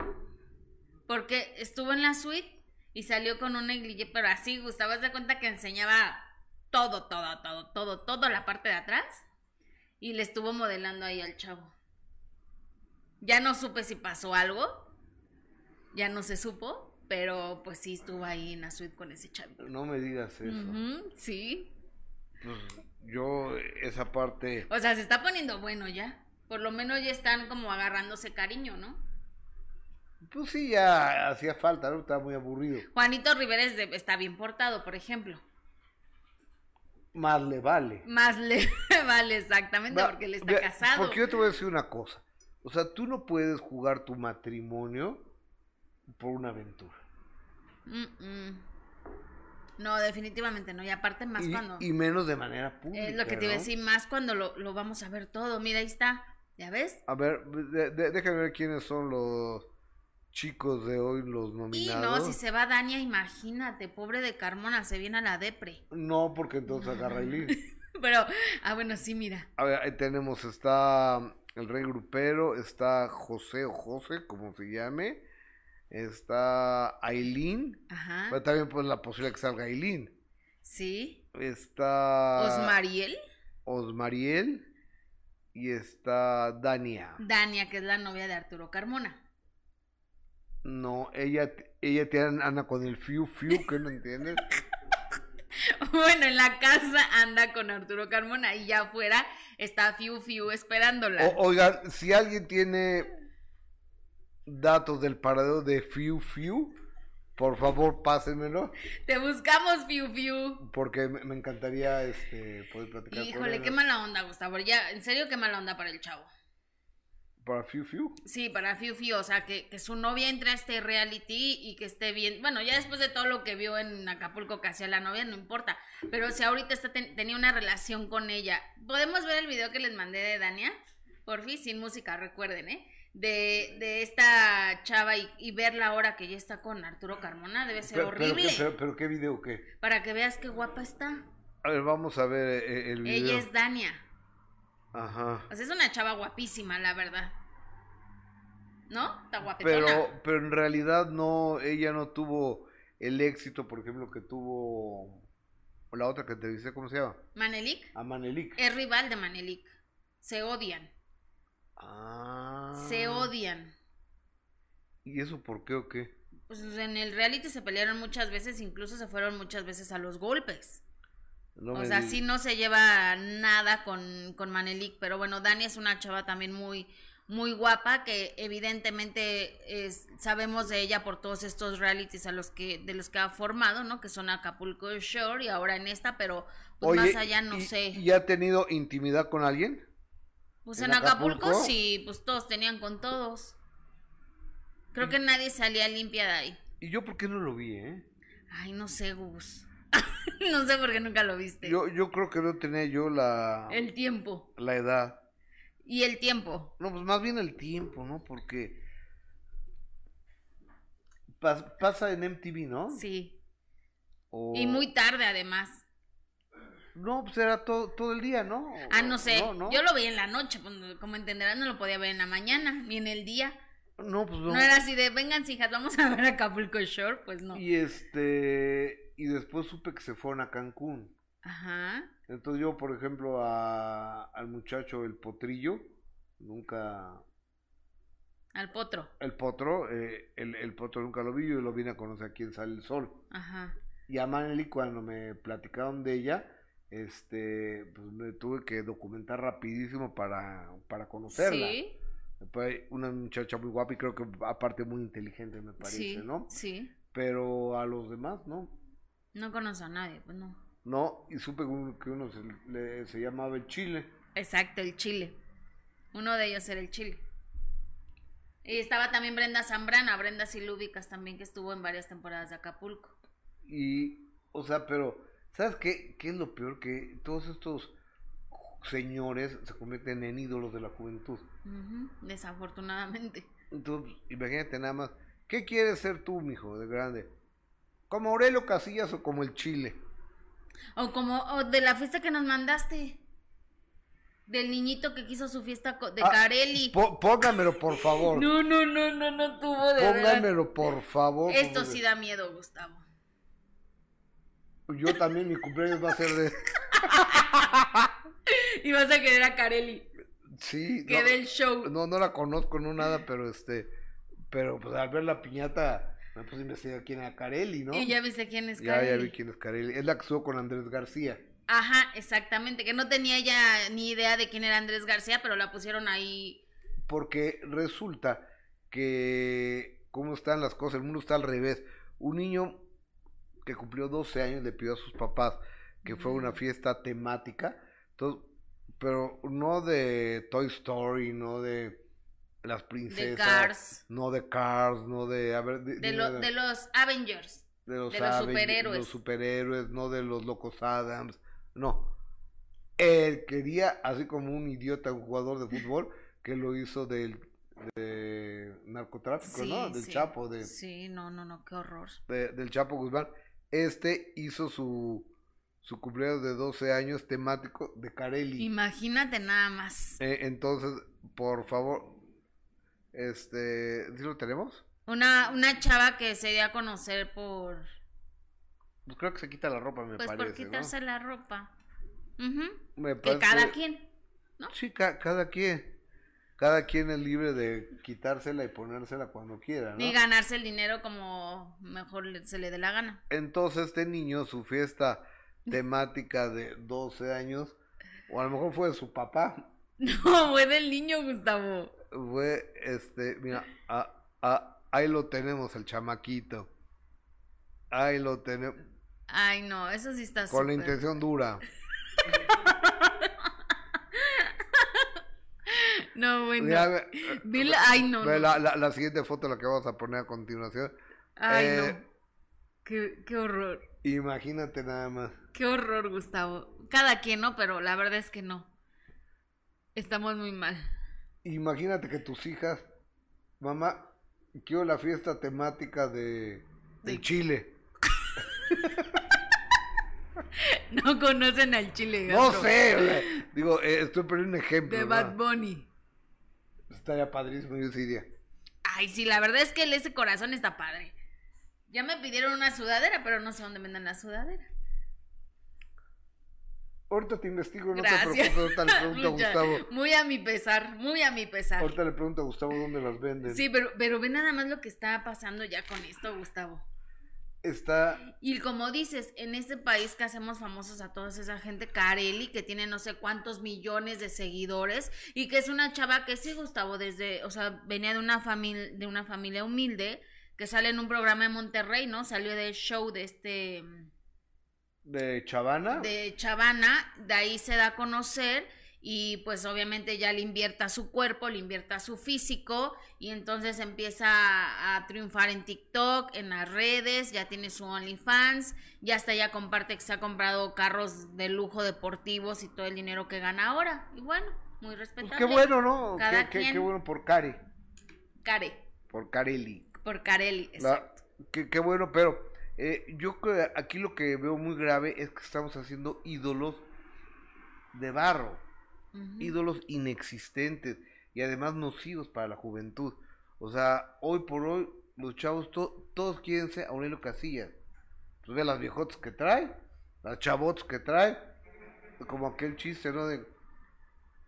Porque estuvo en la suite y salió con un negligé, pero así, Gustavo, de cuenta que enseñaba todo, todo, todo, todo, todo la parte de atrás. Y le estuvo modelando ahí al chavo. Ya no supe si pasó algo. Ya no se supo. Pero pues sí estuvo ahí en la suite con ese chavito. No me digas eso. Sí. Pues yo, esa parte. O sea, se está poniendo bueno ya. Por lo menos ya están como agarrándose cariño, ¿no? Pues sí, ya hacía falta, ¿no? Estaba muy aburrido. Juanito Rivera es de- está bien portado, por ejemplo. Más le vale. Más le vale exactamente Va, porque él está casado. Porque yo te voy a decir una cosa. O sea, tú no puedes jugar tu matrimonio por una aventura. Mm, mm. No, definitivamente no. Y aparte más y, cuando... y menos de manera pública. Es lo que te iba a decir, más cuando lo, lo vamos a ver todo. Mira, ahí está. ¿Ya ves? A ver, de- de- déjame ver quiénes son los chicos de hoy, los Y nominados. no, si se va Dania, imagínate, pobre de Carmona, se viene a la depre. No, porque entonces agarra el. Pero, ah, bueno, sí, mira. A ver, ahí tenemos, está el rey grupero, está José o José, como se llame, está Aileen, Ajá. pero también pues la posibilidad que salga Aileen, Sí. está Osmariel. Osmariel y está Dania. Dania, que es la novia de Arturo Carmona. No, ella, ella tiene, anda con el fiu fiu, que no entiendes. Bueno, en la casa anda con Arturo Carmona y ya afuera está Fiu Fiu esperándola. O- oigan, si alguien tiene datos del paradero de fiu fiu, por favor pásenmelo. Te buscamos Fiu Fiu. Porque me, encantaría este poder platicar con Híjole, él, qué mala onda, Gustavo. Ya, en serio, qué mala onda para el chavo. Para Fiu Fiu. Sí, para Fiu Fiu, o sea, que, que su novia entre a este reality y que esté bien. Bueno, ya después de todo lo que vio en Acapulco que hacía la novia, no importa. Pero si ahorita está ten- tenía una relación con ella. ¿Podemos ver el video que les mandé de Dania? Por fin, sin música, recuerden, ¿eh? De, de esta chava y, y verla ahora que ya está con Arturo Carmona, debe ser Pero, horrible. pero qué video qué. Para que veas qué guapa está. A ver, vamos a ver eh, el video. Ella es Dania. Ajá. O sea, es una chava guapísima, la verdad. ¿No? Está guapetona. Pero, pero en realidad no, ella no tuvo el éxito, por ejemplo, que tuvo la otra que te dice, ¿cómo se llama? Manelik A Manelik. es rival de Manelik. Se odian. Ah. Se odian. ¿Y eso por qué o qué? Pues en el reality se pelearon muchas veces, incluso se fueron muchas veces a los golpes. No o sea, sí no se lleva nada con, con Manelik, pero bueno, Dani es una chava también muy, muy guapa, que evidentemente es, sabemos de ella por todos estos realities a los que, de los que ha formado, ¿no? Que son Acapulco Shore y ahora en esta, pero pues Oye, más allá no ¿y- sé. ¿Y ha tenido intimidad con alguien? Pues ¿En en Acapulco? Acapulco? sí, pues todos tenían con todos. Creo que nadie salía limpia de ahí. ¿Y yo por qué no lo vi, eh? Ay, no sé, Gus. no sé por qué nunca lo viste. Yo, yo creo que no tenía yo la, El tiempo. la edad. Y el tiempo. No, pues más bien el tiempo, ¿no? Porque pas- pasa en MTV, ¿no? Sí. O- Y muy tarde, además. No, pues era todo, todo el día, ¿no? Ah, no sé. No, no. Yo lo veía en la noche. Como entenderán, no lo podía ver en la mañana, ni en el día. No, pues no. No, era así de, vengan, hijas, vamos a ver Acapulco Shore. Pues no. Y este, y después supe que se fueron a Cancún. Ajá. Entonces yo, por ejemplo, a, al muchacho, el potrillo, nunca, Al potro. el potro, eh, el, el potro nunca lo vi, yo lo vine a conocer aquí en Sale el Sol. Ajá. Y a Maneli, cuando me platicaron de ella, este, pues me tuve que documentar rapidísimo para, para conocerla. Sí. Una muchacha muy guapa y creo que aparte muy inteligente, me parece, Sí. ¿no? Sí. Pero a los demás, ¿no? No conozco a nadie, pues no. No, y supe que uno, se, le- se llamaba el Chile. Exacto, el chile. Uno de ellos era el chile. Y estaba también Brenda Zambrana, Brenda Silúbicas también, que estuvo en varias temporadas de Acapulco. Y, o sea, pero, ¿sabes qué, qué es lo peor? Que todos estos señores se convierten en ídolos de la juventud. Desafortunadamente. Entonces, imagínate nada más, ¿qué quieres ser tú, mijo, de grande? ¿Como Aurelio Casillas o como el Chile? O como o de la fiesta que nos mandaste. Del niñito que quiso su fiesta de Ah, Carelli. Po- póngamelo, por favor. No, no, no, no, no tuvo de. Póngamelo, por favor. Esto sí da miedo, Gustavo. Yo también, mi cumpleaños va a ser de... Y vas a querer a Carelli. Sí. que del show. No, no la conozco, no nada, pero este, pero pues al ver la piñata, me puse a investigar quién era Carelli, ¿no? Y ya viste quién es ya, Carelli. ya vi quién es Carelli. Es la que estuvo con Andrés García. Ajá, exactamente, que no tenía ya ni idea de quién era Andrés García, pero la pusieron ahí. Porque resulta que, ¿cómo están las cosas? El mundo está al revés. Un niño que cumplió 12 años le pidió a sus papás que fue una fiesta temática, entonces, pero no de Toy Story, no de las princesas, Cars. no de Cars, no de, a ver, De, lo- de los Avengers. de los, de los Avengers, superhéroes. los superhéroes, no de los locos Adams, no. Él quería, así como un idiota, un jugador de fútbol, que lo hizo del de narcotráfico, Sí, ¿no? Del sí. Chapo, de, Sí, no, no, no, qué horror. de- del Chapo Guzmán. Este hizo su, su cumpleaños de 12 años temático de Carelli. Imagínate nada más. Eh, entonces, por favor, este, ¿sí lo tenemos? Una, una chava que se dio a conocer por, Pues creo que se quita la ropa, me pues parece, por quitarse la ropa. Me Que cada quien. Sí, ca- cada quien. Cada quien es libre de quitársela y ponérsela cuando quiera, ¿no? Y ganarse el dinero como mejor se le dé la gana. Entonces este niño, su fiesta temática de 12 años, o a lo mejor fue de su papá, No, fue del niño, Gustavo. Fue, este, mira, a- a- ahí lo tenemos, el chamaquito. Ahí lo tenemos, Ay, no, eso sí está con la intención dura. No, bueno. Mira, ve- ay, no. La, la- la siguiente foto, la que vamos a poner a continuación. Ay, Eh, no. Qué, qué horror. Imagínate nada más. Qué horror, Gustavo. Cada quien, ¿no? Pero la verdad es que no. Estamos muy mal. Imagínate que tus hijas, mamá, quiero la fiesta temática de, de Chile. No conocen al chile No gato. sé, o sea, digo, eh, estoy poniendo un ejemplo. De ¿no? Bad Bunny. Estaría padrísimo, yo sí iría. Ay, sí, la verdad es que ese corazón está padre. Ya me pidieron una sudadera, pero no sé dónde venden la sudadera. Ahorita te investigo, no Gracias. te preocupes, ahorita le pregunto a Gustavo. Muy a mi pesar, muy a mi pesar. Ahorita le pregunto a Gustavo dónde las venden. Sí, pero, pero ve nada más lo que está pasando ya con esto, Gustavo. Está, Y como dices, en este país que hacemos famosos a toda esa gente, Carelli, que tiene no sé cuántos millones de seguidores, y que es una chava que sí, Gustavo, desde, o sea, venía de una familia, de una familia humilde, que sale en un programa en Monterrey, ¿no? Salió del show de este de Chavana. de Chavana, de ahí se da a conocer y pues obviamente ya le invierta su cuerpo, le invierta su físico y entonces empieza a, a triunfar en TikTok, en las redes, ya tiene su OnlyFans, ya hasta ya comparte que se ha comprado carros de lujo deportivos y todo el dinero que gana ahora. Y bueno, muy Pues respetable. qué bueno, ¿no? Cada Qué, qué- quien. qué bueno por Cari, Care, por Carelli. por Carelli. La- exacto. qué, qué bueno, pero eh, yo creo que aquí lo que veo muy grave es que estamos haciendo ídolos de barro. Ídolos inexistentes y además nocivos para la juventud. O sea, hoy por hoy los chavos to- todos quieren ser Aurelio Casillas. Pues ve las viejotas que trae, las chavotas que trae, como aquel chiste, ¿no? De,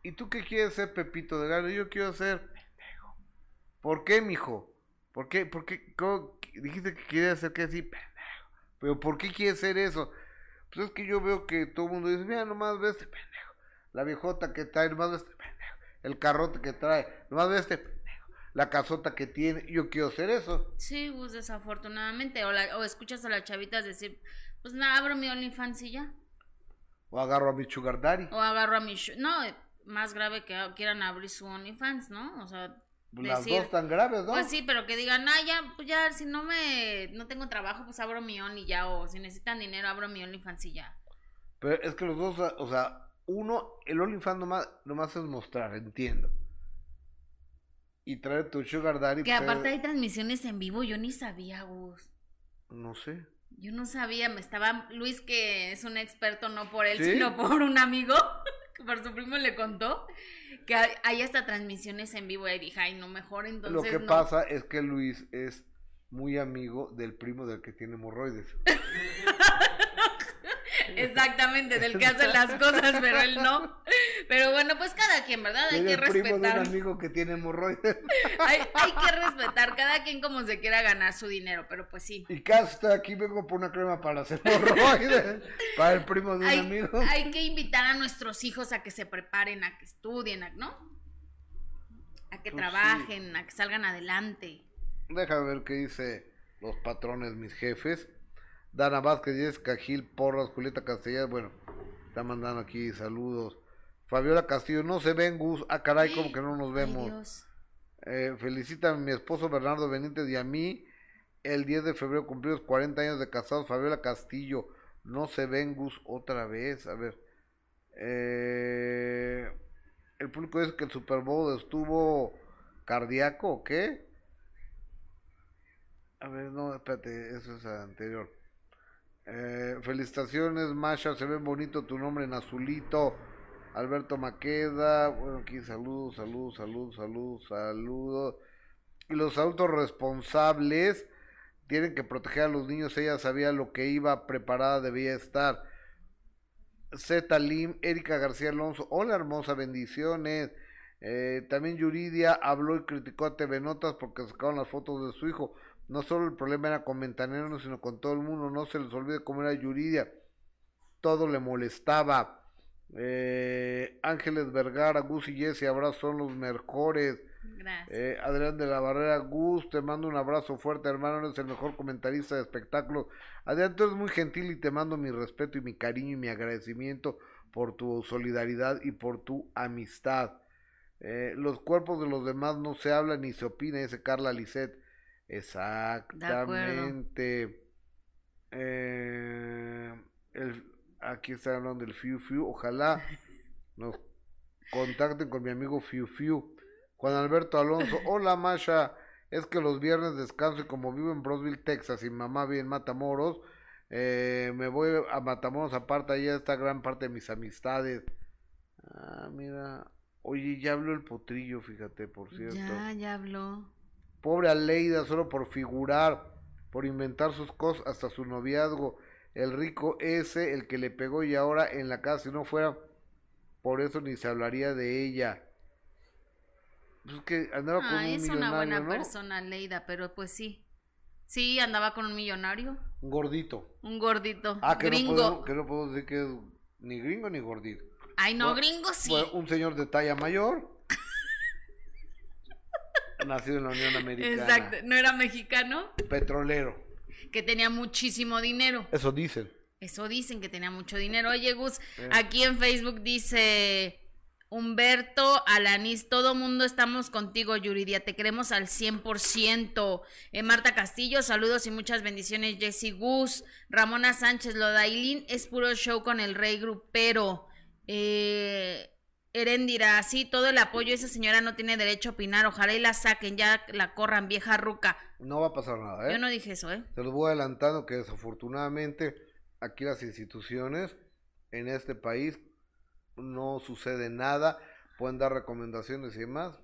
¿y tú qué quieres ser, Pepito de Gano? Yo quiero ser. ¿Por qué, mijo? ¿Por qué? ¿Por qué? ¿Cómo? Dijiste que querías ser que así. Pero ¿por qué quieres ser eso? Pues es que yo veo que todo el mundo dice, mira, nomás ve este pendejo. La viejota que trae, nomás ve este pendejo. El carrote que trae, nomás ve este pendejo. La casota que tiene, yo quiero ser eso. Sí, Gus, desafortunadamente. O, la- o escuchas a las chavitas decir, pues nada, abro mi OnlyFans y ya. O agarro a mi sugar daddy. O agarro a mi... No, más grave que quieran abrir su OnlyFans, ¿no? O sea, Las decir- dos tan graves, ¿no? pues sí, pero que digan, ah, ya, pues ya, si no me... No tengo trabajo, pues abro mi Only ya. O si necesitan dinero, abro mi OnlyFans y ya. Pero es que los dos, o sea, uno, el OnlyFans nomás, nomás es mostrar, entiendo. Y traer tu sugar daddy. Que pues, aparte hay transmisiones en vivo, yo ni sabía, Gus. No sé. Yo no sabía, me estaba Luis, que es un experto no por él, ¿Sí? sino por un amigo, que por su primo le contó, que hay, hay hasta transmisiones en vivo y dije, ay, no, mejor entonces Lo que no. pasa es que Luis es muy amigo del primo del que tiene hemorroides. Exactamente, del que hace las cosas, pero él no. Pero bueno, pues cada quien, ¿verdad? Hay que respetar. Primo de un amigo que tiene hemorroides. hay, hay, que respetar cada quien como se quiera ganar su dinero, pero pues sí. Y casta, aquí vengo por una crema para hacer hemorroides. para el primo de un amigo. Hay que invitar a nuestros hijos a que se preparen, a que estudien, ¿no? A que pues trabajen, a que salgan adelante. Deja ver qué dice los patrones, mis jefes. Dana Vázquez, Jessica Gil, Porras, Julieta Castellanos, bueno, está mandando aquí saludos. Fabiola Castillo, no se ven, Gus. Ah, caray, como que no nos vemos. Eh, felicita a mi esposo Bernardo Benítez y a mí. El 10 de febrero cumplidos 40 años de casados. Fabiola Castillo, no se ven, Gus, otra vez. A ver. Eh, el público dice que el Super Bowl estuvo cardíaco o qué. A ver, no, espérate, eso es anterior. Eh, felicitaciones, Masha, se ve bonito tu nombre en azulito. Alberto Maqueda, bueno, aquí saludos, saludos, saludos, saludos, saludos. Y los adultos responsables tienen que proteger a los niños. Ella sabía lo que iba preparada, debía estar. Z Lim, Erika García Alonso, hola hermosa, bendiciones. Eh, también Yuridia habló y criticó a TV Notas porque sacaron las fotos de su hijo. No solo el problema era con Mentanero, sino con todo el mundo. No se les olvide cómo era Yuridia. Todo le molestaba. Eh, Ángeles Vergara, Gus y Jesse, abrazo, son los mejores. Gracias. Eh, Adrián de la Barrera, Gus, te mando un abrazo fuerte, hermano, eres el mejor comentarista de espectáculos. Adrián, tú eres muy gentil y te mando mi respeto y mi cariño y mi agradecimiento por tu solidaridad y por tu amistad. Eh, los cuerpos de los demás no se hablan ni se opina, dice Carla Lisset. Exactamente. Eh, el, Aquí está hablando del Fiu Fiu. Ojalá nos contacten con mi amigo Fiu Fiu. Juan Alberto Alonso. Hola, Masha. Es que los viernes descanso y como vivo en Brosville, Texas y mamá vive en Matamoros, eh, me voy a Matamoros aparte. Ahí está gran parte de mis amistades. Ah, mira. Oye, ya habló el potrillo, fíjate, por cierto. Ya, ya habló. Pobre Aleida, solo por figurar, por inventar sus cosas, hasta su noviazgo el rico ese, el que le pegó y ahora en la casa, si no fuera por eso ni se hablaría de ella. Pues que andaba con ah, un es una buena persona, Leida, pero pues sí. Sí, andaba con un millonario. Un gordito. Un gordito. Ah, que gringo. No que no puedo decir que es ni gringo ni gordito. Ay, no, gringo sí. un señor de talla mayor. Nacido en la Unión Americana. Exacto, ¿no era mexicano? Petrolero que tenía muchísimo dinero. Eso dicen. Eso dicen que tenía mucho dinero. Oye, Gus, aquí en Facebook dice Humberto Alanis, todo mundo estamos contigo, Yuridia, te queremos al 100%. Eh, Marta Castillo, saludos y muchas bendiciones, Jesse Gus. Ramona Sánchez, lo de es puro show con el rey grupero. Eh, dirá, sí, todo el apoyo, esa señora no tiene derecho a opinar, ojalá y la saquen, ya la corran, vieja ruca. No va a pasar nada, ¿eh? Yo no dije eso, ¿eh? Se los voy adelantando que desafortunadamente aquí las instituciones en este país no sucede nada, pueden dar recomendaciones y demás.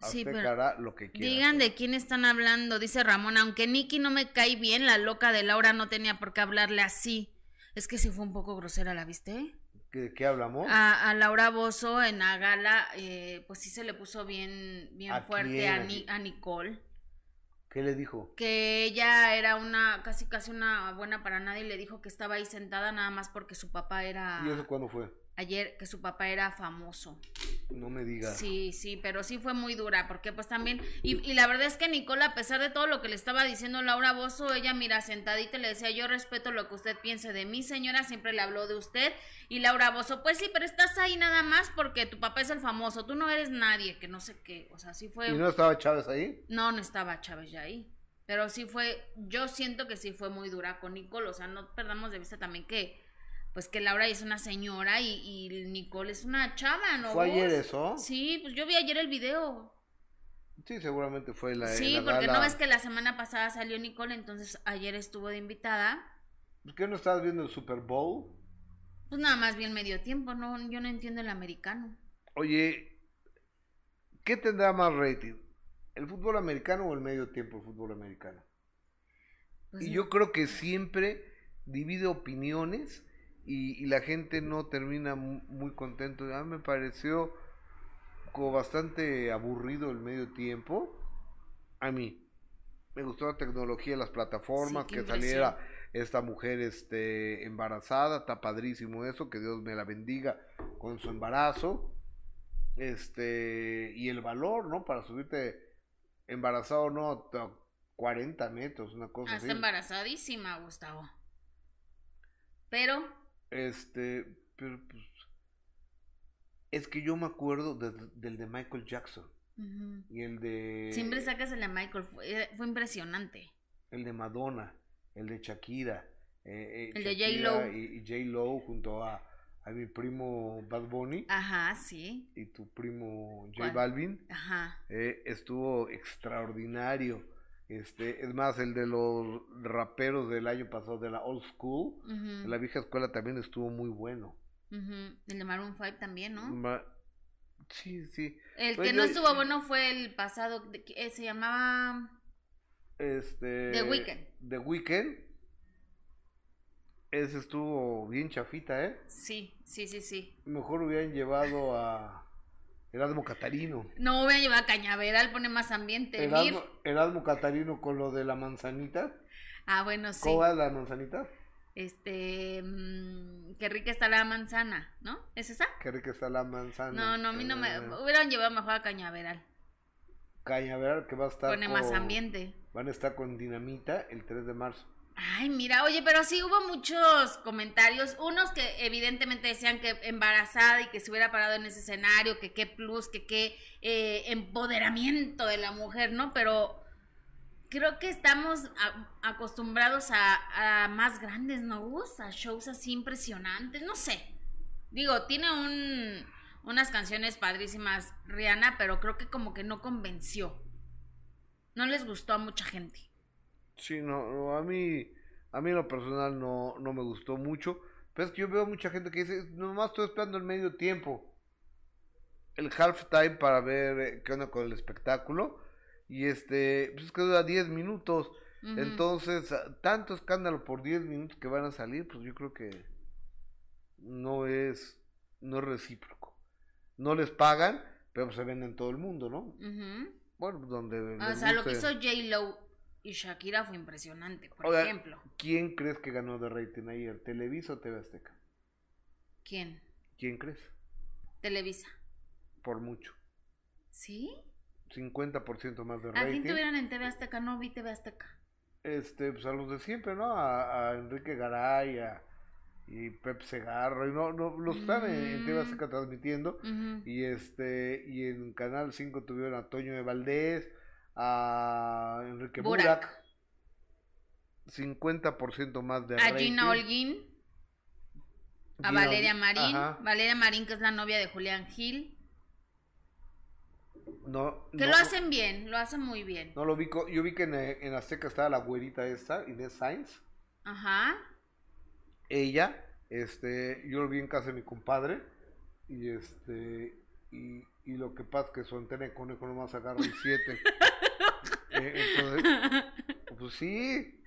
Sí, pero lo que digan de quién están hablando, dice Ramón, aunque Nicky no me cae bien, la loca de Laura no tenía por qué hablarle así. Es que sí fue un poco grosera, ¿la viste? ¿De qué hablamos? A, Laura Bozo en la gala, eh, pues sí se le puso bien, bien fuerte a, a Nicole. ¿Qué le dijo? Que ella era una, casi casi una buena para nadie y le dijo que estaba ahí sentada nada más porque su papá era... ¿Y eso cuándo fue? Ayer que su papá era famoso. No me digas. Sí, sí, pero sí fue muy dura, porque pues también, y, y, la verdad es que Nicole, a pesar de todo lo que le estaba diciendo Laura Bozo, ella mira sentadita le decía, yo respeto lo que usted piense de mí, señora, siempre le habló de usted, y Laura Bozo, pues sí, pero estás ahí nada más porque tu papá es el famoso, tú no eres nadie, que no sé qué, o sea, sí fue... ¿Y no estaba Chávez ahí? No, no estaba Chávez ya ahí. Pero sí fue, yo siento que sí fue muy dura con Nicole, o sea, no perdamos de vista también que pues que Laura es una señora y, Nicole es una chava, ¿no? ¿Fue ayer eso? Sí, pues yo vi ayer el video. Sí, seguramente fue la. Sí, porque no ves que la semana pasada salió Nicole, entonces ayer estuvo de invitada. ¿Por qué no estabas viendo el Super Bowl? Pues nada más bien medio tiempo, no, yo no entiendo el americano. Oye, ¿qué tendrá más rating? ¿El fútbol americano o el medio tiempo el fútbol americano? Pues y yo creo que siempre divide opiniones y, la gente no termina muy, contento. A mí me pareció como bastante aburrido el medio tiempo. A mí. Me gustó la tecnología, las plataformas, que saliera esta mujer este, embarazada, está padrísimo eso, que Dios me la bendiga con su embarazo. Este, y el valor, ¿no? Para subirte embarazado, no, 40 metros, una cosa Está embarazadísima, Gustavo. Pero. Este, pero pues. Es que yo me acuerdo del de Michael Jackson. Y el de. Siempre sacas el de Michael, fue, impresionante. El de Madonna, el de Shakira. Eh, eh, el de J-Lo. Y, J-Lo junto a, a mi primo Bad Bunny. Ajá, sí. Y tu primo J Balvin. Ajá. Eh, estuvo extraordinario. Este, es más, el de los raperos del año pasado, de la old school, de la vieja escuela también estuvo muy bueno. El de Maroon 5 también, ¿no? sí, sí. El pues que no estuvo bueno fue el pasado, que se llamaba... Este... The Weeknd. The Weeknd. Ese estuvo bien chafita, ¿eh? Sí, sí, sí, sí. Mejor hubieran llevado a... Erasmo Catarino. No voy a llevar a Cañaveral, pone más ambiente. Erasmo, Erasmo Catarino con lo de la manzanita. Ah, bueno, sí. ¿Cómo va la manzanita? Este, mmm, qué rica está la manzana, ¿no? ¿Es esa? Qué rica está la manzana. No, no, a mí no me. Eh. Hubieran llevado mejor a Cañaveral. Cañaveral que va a estar. Pone más ambiente. Van a estar con dinamita el 3 de marzo. Ay, mira, oye, pero sí hubo muchos comentarios, unos que evidentemente decían que embarazada y que se hubiera parado en ese escenario, que qué plus, que qué eh, empoderamiento de la mujer, ¿no? Pero creo que estamos acostumbrados a, más grandes, ¿no? A shows así impresionantes, no sé. Digo, tiene un, unas canciones padrísimas Rihanna, pero creo que como que no convenció. No les gustó a mucha gente. Sí, no, a mí, a mí en lo personal no, no me gustó mucho. Pero es que yo veo mucha gente que dice, nomás estoy esperando el medio tiempo. El halftime para ver eh, qué onda con el espectáculo. Y este, pues es que dura 10 minutos. Entonces, ah, tanto escándalo por 10 minutos que van a salir, pues yo creo que no es, no es recíproco. No les pagan, pero se venden en todo el mundo, ¿no? Bueno, donde... O sea, lo que hizo J-Lo y Shakira fue impresionante, por ejemplo. ¿Quién crees que ganó de rating ayer? ¿Televisa o TV Azteca? ¿Quién? ¿Quién crees? Televisa. Por mucho. ¿Sí? 50% más de rating. ¿A quién tuvieron en TV Azteca? No vi TV Azteca. Este, pues a los de siempre, ¿no? A, Enrique Garay, a, y Pep Segarro, y no, no los están en, TV. Azteca transmitiendo. Y este, y en Canal 5 tuvieron a Toño de Valdés a Enrique Burak. 50% más de A Gina Holguín. A Valeria Marín. Valeria Marín, que es la novia de Julián Gil. No, que lo hacen bien, lo hacen muy bien. No lo vi, yo vi que en, en Azteca estaba la güerita esta, Inés Sainz. Ajá. Ella, este, yo lo vi en casa de mi compadre. Y este, y, y lo que pasa es que su antena de conejo nomás agarra el 7. Eh, pues sí.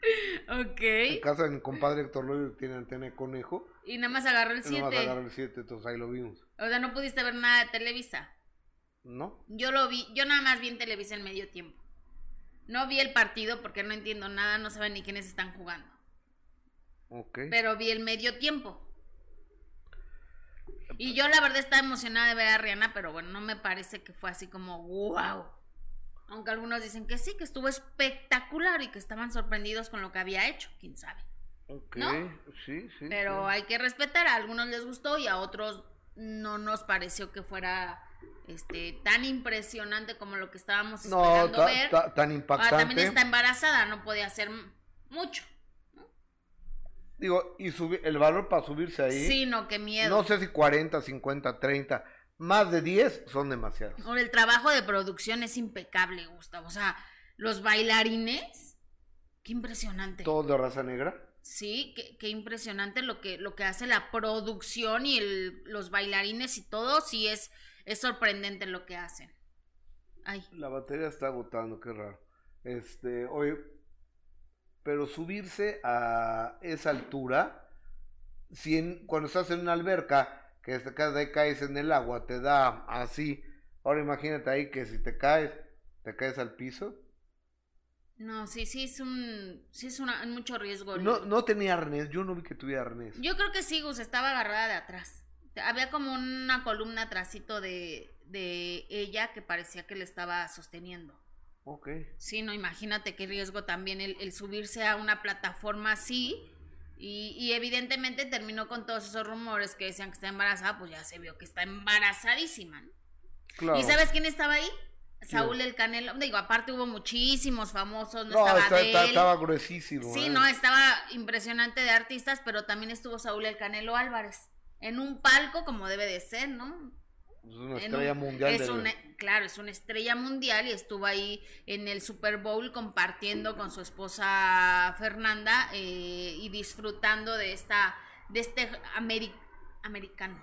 Ok. En casa de mi compadre Héctor Loyo tiene antena de conejo. Y nada más agarró el 7. Nada más agarró el 7, entonces ahí lo vimos. O sea, no pudiste ver nada de Televisa. No. Yo lo vi, yo nada más vi en Televisa en medio tiempo. No vi el partido porque no entiendo nada, no saben ni quiénes están jugando. Ok. Pero vi el medio tiempo. Y yo la verdad estaba emocionada de ver a Rihanna, pero bueno, no me parece que fue así como wow. Aunque algunos dicen que sí, que estuvo espectacular y que estaban sorprendidos con lo que había hecho, quién sabe. Ok, sí, sí. Pero hay que respetar, a algunos les gustó y a otros no nos pareció que fuera este tan impresionante como lo que estábamos esperando ver. tan impactante. Ahora también está embarazada, no podía hacer mucho. Digo, y el valor para subirse ahí. Sí, no, qué miedo. No sé si 40, 50, 30. Más de 10 son demasiados. el trabajo de producción es impecable, Gustavo. O sea, los bailarines, qué impresionante. ¿Todo de raza negra? Sí, qué, qué impresionante lo que, lo que hace la producción y el, los bailarines y todo. Sí, es, es sorprendente lo que hacen. Ay. La batería está agotando, qué raro. Este, oye, pero subirse a esa altura si cuando estás en una alberca, que te caes, caes en el agua, te da así. Ahora imagínate ahí que si te caes, te caes al piso. No, sí, sí es un, sí es una, mucho riesgo. No, no tenía arnés, yo no vi que tuviera arnés. Yo creo que sí, Gus, estaba agarrada de atrás. Había como una columna atrásito de, de ella que parecía que le estaba sosteniendo. Ok. Sí, no, imagínate qué riesgo también el, el subirse a una plataforma así. Y, y, evidentemente terminó con todos esos rumores que decían que está embarazada, pues ya se vio que está embarazadísima. Claro. ¿Y sabes quién estaba ahí? Saúl el Canelo, digo, aparte hubo muchísimos famosos, no, estaba estaba gruesísimo. Sí, ¿eh? no, estaba impresionante de artistas, pero también estuvo Saúl el Canelo Álvarez en un palco como debe de ser, ¿no? Es una estrella mundial. Es una, claro, es una estrella mundial y estuvo ahí en el Super Bowl compartiendo con su esposa Fernanda eh, y disfrutando de esta, de este americano.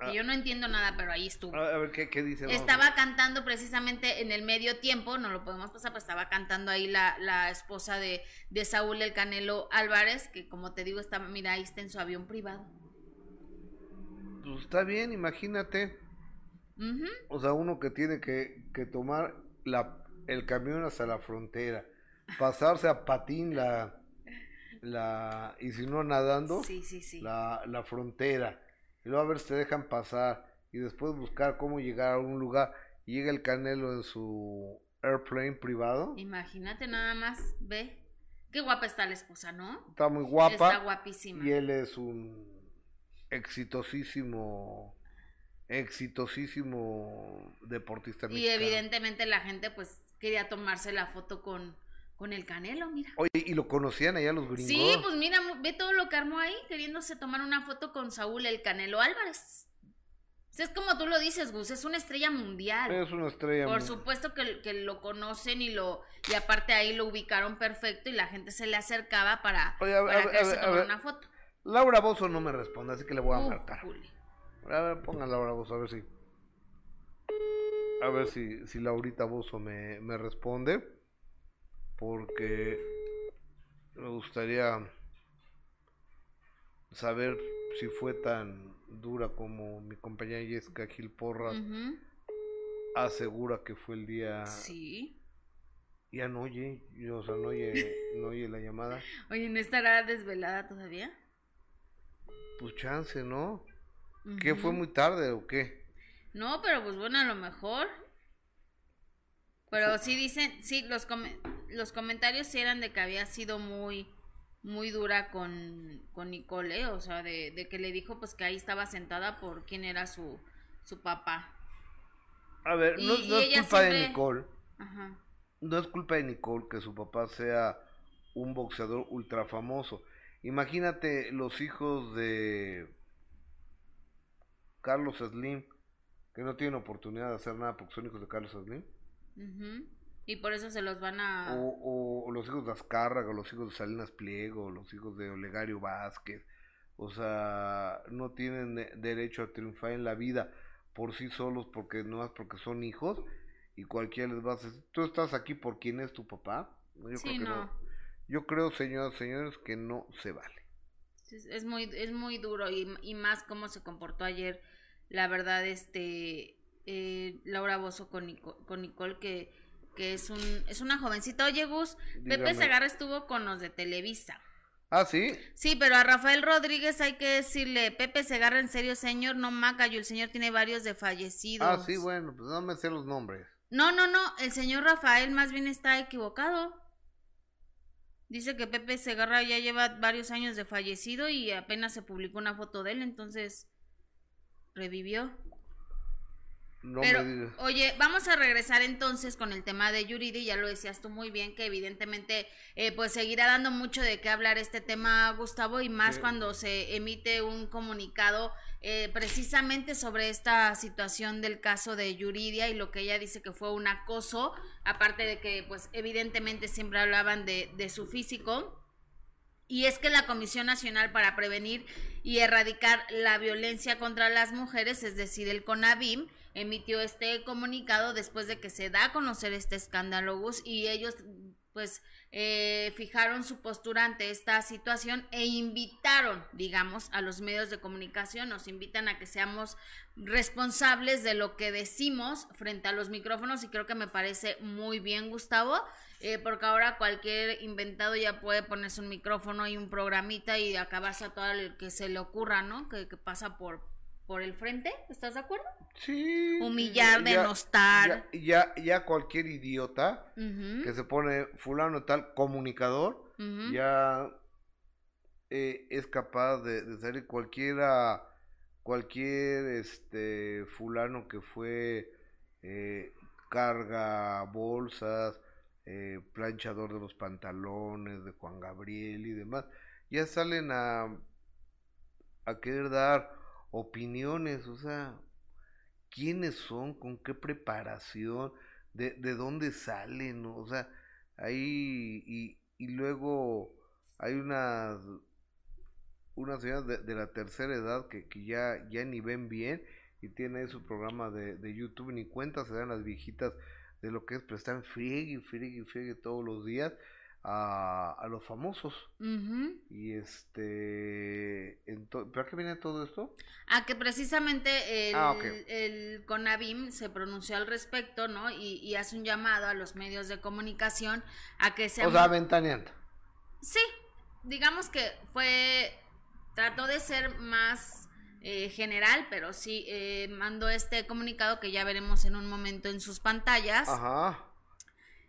Ah. yo no entiendo nada, pero ahí estuvo. A ver, ¿qué, dice? Estaba cantando precisamente en el medio tiempo, no lo podemos pasar, pero estaba cantando ahí la, la esposa de, de Saúl el Canelo Álvarez, que como te digo, estaba, mira, ahí está en su avión privado. Pues está bien, imagínate. O sea, uno que tiene que, que tomar la, el camión hasta la frontera, pasarse a patín la, la y si no nadando, sí, sí, sí. La, la frontera y luego a ver si te dejan pasar y después buscar cómo llegar a un lugar y llega el Canelo en su airplane privado. Imagínate nada más, ve. Qué guapa está la esposa, ¿no? Está muy guapa. Está guapísima. Y él es un exitosísimo exitosísimo deportista y evidentemente la gente pues quería tomarse la foto con con el Canelo, mira. Oye, ¿y lo conocían allá los gringos? Sí, pues mira, ve todo lo que armó ahí, queriéndose tomar una foto con Saúl el Canelo Álvarez. es como tú lo dices, Gus, es una estrella mundial. Es una estrella Por supuesto que, que, lo conocen y lo y aparte ahí lo ubicaron perfecto y la gente se le acercaba para, para tomar una foto. Laura Bozo no me responde, así que le voy a marcar. A ver, pongan Laura Bozo, a ver si. A ver si, si Laurita Bozo me, me responde porque me gustaría saber si fue tan dura como mi compañera Jessica Gil Porras asegura que fue el día. Sí. Ya no oye, o sea, no oye, no oye la llamada. Oye, ¿no estará desvelada todavía? Pues chance, ¿no? ¿Qué fue muy tarde o qué? No, pero pues bueno, a lo mejor. Pero sí dicen, sí, los, los comentarios sí eran de que había sido muy, muy dura con, con Nicole, ¿eh? o sea, de, que le dijo pues que ahí estaba sentada por quién era su, su papá. A ver, no, es culpa de Nicole. No es culpa de Nicole que su papá sea un boxeador ultra famoso. Imagínate los hijos de Carlos Slim, que no tienen oportunidad de hacer nada porque son hijos de Carlos Slim. Y por eso se los van a... O, los hijos de Azcárraga, los hijos de Salinas Pliego, los hijos de Olegario Vázquez. O sea, no tienen derecho a triunfar en la vida por sí solos porque no es porque son hijos y cualquiera les va a decir, tú estás aquí por quién es tu papá. Yo creo que no. Yo creo, señoras señores, que no se vale. Es muy, es muy duro y, y más cómo se comportó ayer, la verdad, este, eh, Laura Bozo con, con Nicole, que, que es, un, es una jovencita. Oye, Gus, Pepe Segarra estuvo con los de Televisa. Ah, sí. Sí, pero a Rafael Rodríguez hay que decirle, Pepe Segarra, en serio, señor, no macayo, el señor tiene varios de fallecidos. Ah, sí, bueno, pues no me sé los nombres. No, no, no, el señor Rafael más bien está equivocado. Dice que Pepe Segarra ya lleva varios años de fallecido y apenas se publicó una foto de él, entonces revivió. Pero, oye, vamos a regresar entonces con el tema de Yuridi, ya lo decías tú muy bien, que evidentemente eh, pues seguirá dando mucho de qué hablar este tema, Gustavo, y más cuando se emite un comunicado eh, precisamente sobre esta situación del caso de Yuridia y lo que ella dice que fue un acoso, aparte de que pues evidentemente siempre hablaban de, de su físico. Y es que la Comisión Nacional para Prevenir y Erradicar la Violencia contra las Mujeres, es decir, el CONAVIM, emitió este comunicado después de que se da a conocer este escándalo y ellos pues eh, fijaron su postura ante esta situación e invitaron, digamos, a los medios de comunicación, nos invitan a que seamos responsables de lo que decimos frente a los micrófonos y creo que me parece muy bien, Gustavo, eh, porque ahora cualquier inventado ya puede ponerse un micrófono y un programita y acabarse a todo el que se le ocurra, ¿no? Que, que pasa por, por el frente, ¿estás de acuerdo? Sí. Humillar, denostar. Ya, ya, cualquier idiota que se pone fulano tal comunicador, ya eh, es capaz de, salir cualquiera, cualquier este fulano que fue eh, carga bolsas, eh, planchador de los pantalones de Juan Gabriel y demás, ya salen a, a querer dar opiniones, o sea, quiénes son, con qué preparación, de, de dónde salen, o sea, ahí y, y luego hay unas unas señoras de, de, la tercera edad que, que, ya, ya ni ven bien y tiene su programa de, de YouTube, ni cuenta se dan las viejitas de lo que es, pero están friegue, friegue, friegue todos los días a, a los famosos. Y este. ¿Pero a qué viene todo esto? A que precisamente el, ah, el CONABIM se pronunció al respecto, ¿no? Y, y, hace un llamado a los medios de comunicación a que se. O sea, ventaneando. Sí, digamos que fue. Trató de ser más. Eh, general, pero sí eh, mandó este comunicado que ya veremos en un momento en sus pantallas. Ajá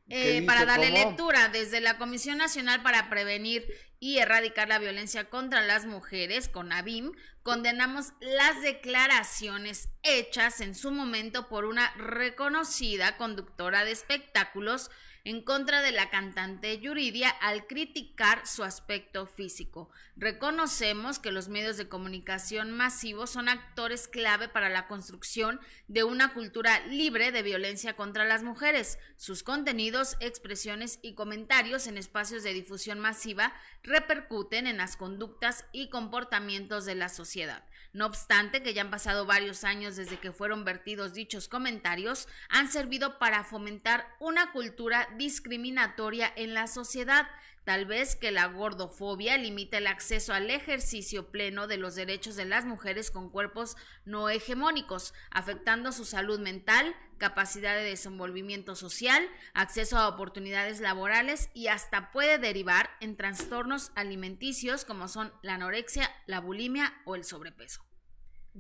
eh, para darle lectura, desde la Comisión Nacional para Prevenir y Erradicar la Violencia contra las Mujeres, con ABIM, condenamos las declaraciones hechas en su momento por una reconocida conductora de espectáculos en contra de la cantante Yuridia al criticar su aspecto físico. Reconocemos que los medios de comunicación masivos son actores clave para la construcción de una cultura libre de violencia contra las mujeres. Sus contenidos, expresiones y comentarios en espacios de difusión masiva repercuten en las conductas y comportamientos de la sociedad. No obstante, que ya han pasado varios años desde que fueron vertidos dichos comentarios, han servido para fomentar una cultura discriminatoria en la sociedad, tal vez que la gordofobia limite el acceso al ejercicio pleno de los derechos de las mujeres con cuerpos no hegemónicos, afectando su salud mental, capacidad de desenvolvimiento social, acceso a oportunidades laborales y hasta puede derivar en trastornos alimenticios como son la anorexia, la bulimia o el sobrepeso.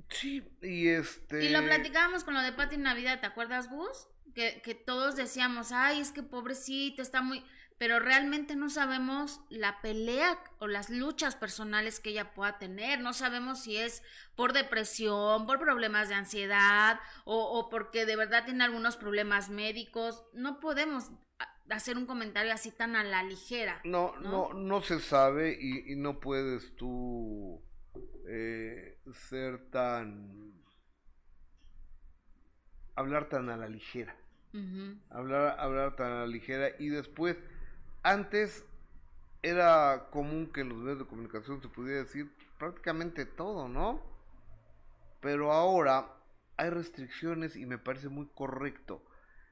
Sí, y este... Y lo platicábamos con lo de Pati Navidad, ¿te acuerdas, Gus? Que, que todos decíamos, ay, es que pobrecita, está muy... Pero realmente no sabemos la pelea o las luchas personales que ella pueda tener. No sabemos si es por depresión, por problemas de ansiedad o, o porque de verdad tiene algunos problemas médicos. No podemos hacer un comentario así tan a la ligera. No, no, no, se sabe y, y no puedes tú eh, ser tan... hablar tan a la ligera. hablar, hablar tan a la ligera y después, antes era común que en los medios de comunicación se pudiera decir prácticamente todo, ¿no? Pero ahora hay restricciones y me parece muy correcto.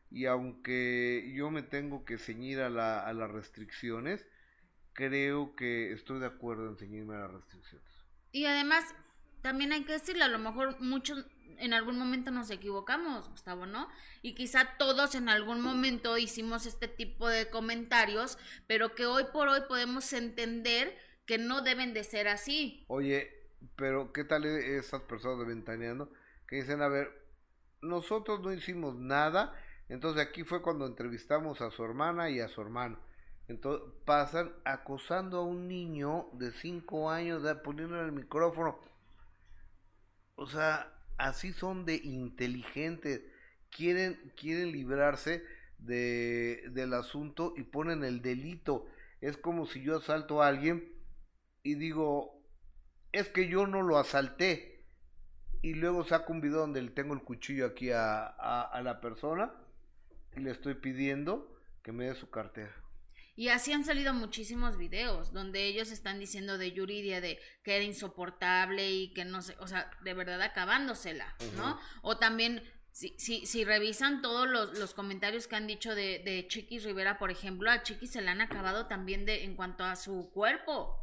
Y aunque yo me tengo que ceñir a, la, a las restricciones, creo que estoy de acuerdo en ceñirme a las restricciones. Y además, también hay que decirlo, a lo mejor muchos en algún momento nos equivocamos, Gustavo, ¿no? Y quizá todos en algún momento hicimos este tipo de comentarios, pero que hoy por hoy podemos entender que no deben de ser así. Oye, pero ¿qué tal esas personas de Ventaneando que dicen, a ver, nosotros no hicimos nada, entonces aquí fue cuando entrevistamos a su hermana y a su hermano. Entonces pasan acosando a un niño de 5 años, de, poniéndole el micrófono. O sea, así son de inteligentes. Quieren, quieren librarse de, del asunto y ponen el delito. Es como si yo asalto a alguien y digo, es que yo no lo asalté. Y luego saco un video donde le tengo el cuchillo aquí a, a, a la persona y le estoy pidiendo que me dé su cartera. Y así han salido muchísimos videos donde ellos están diciendo de Yuridia de que era insoportable y que no sé, o sea, de verdad acabándosela, ¿no? O también si, si, si revisan todos los, los comentarios que han dicho de, de Chiquis Rivera, por ejemplo, a Chiquis se le han acabado también de en cuanto a su cuerpo.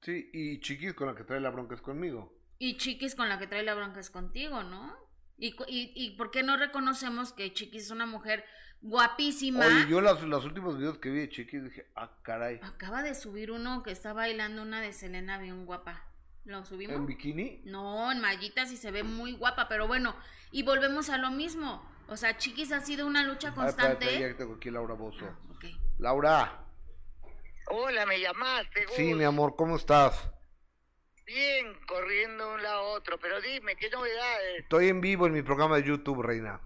Sí, y Chiquis con la que trae la bronca es conmigo. Y Chiquis con la que trae la bronca es contigo, ¿no? Y, y, y ¿por qué no reconocemos que Chiquis es una mujer guapísima? Oye, yo los, los últimos videos que vi de Chiquis dije, ah, caray. Acaba de subir uno que está bailando una de Selena bien guapa. ¿Lo subimos? ¿En bikini? No, en mallitas y se ve muy guapa, pero bueno, y volvemos a lo mismo. O sea, Chiquis ha sido una lucha Ah, constante. espérate, ya tengo aquí Laura Bozo. Ah, ok. Laura. Hola, me llamaste. Gus. Sí, mi amor, ¿cómo estás? Bien, corriendo de un lado a otro, pero dime, ¿qué novedades? Estoy en vivo en mi programa de YouTube, reina.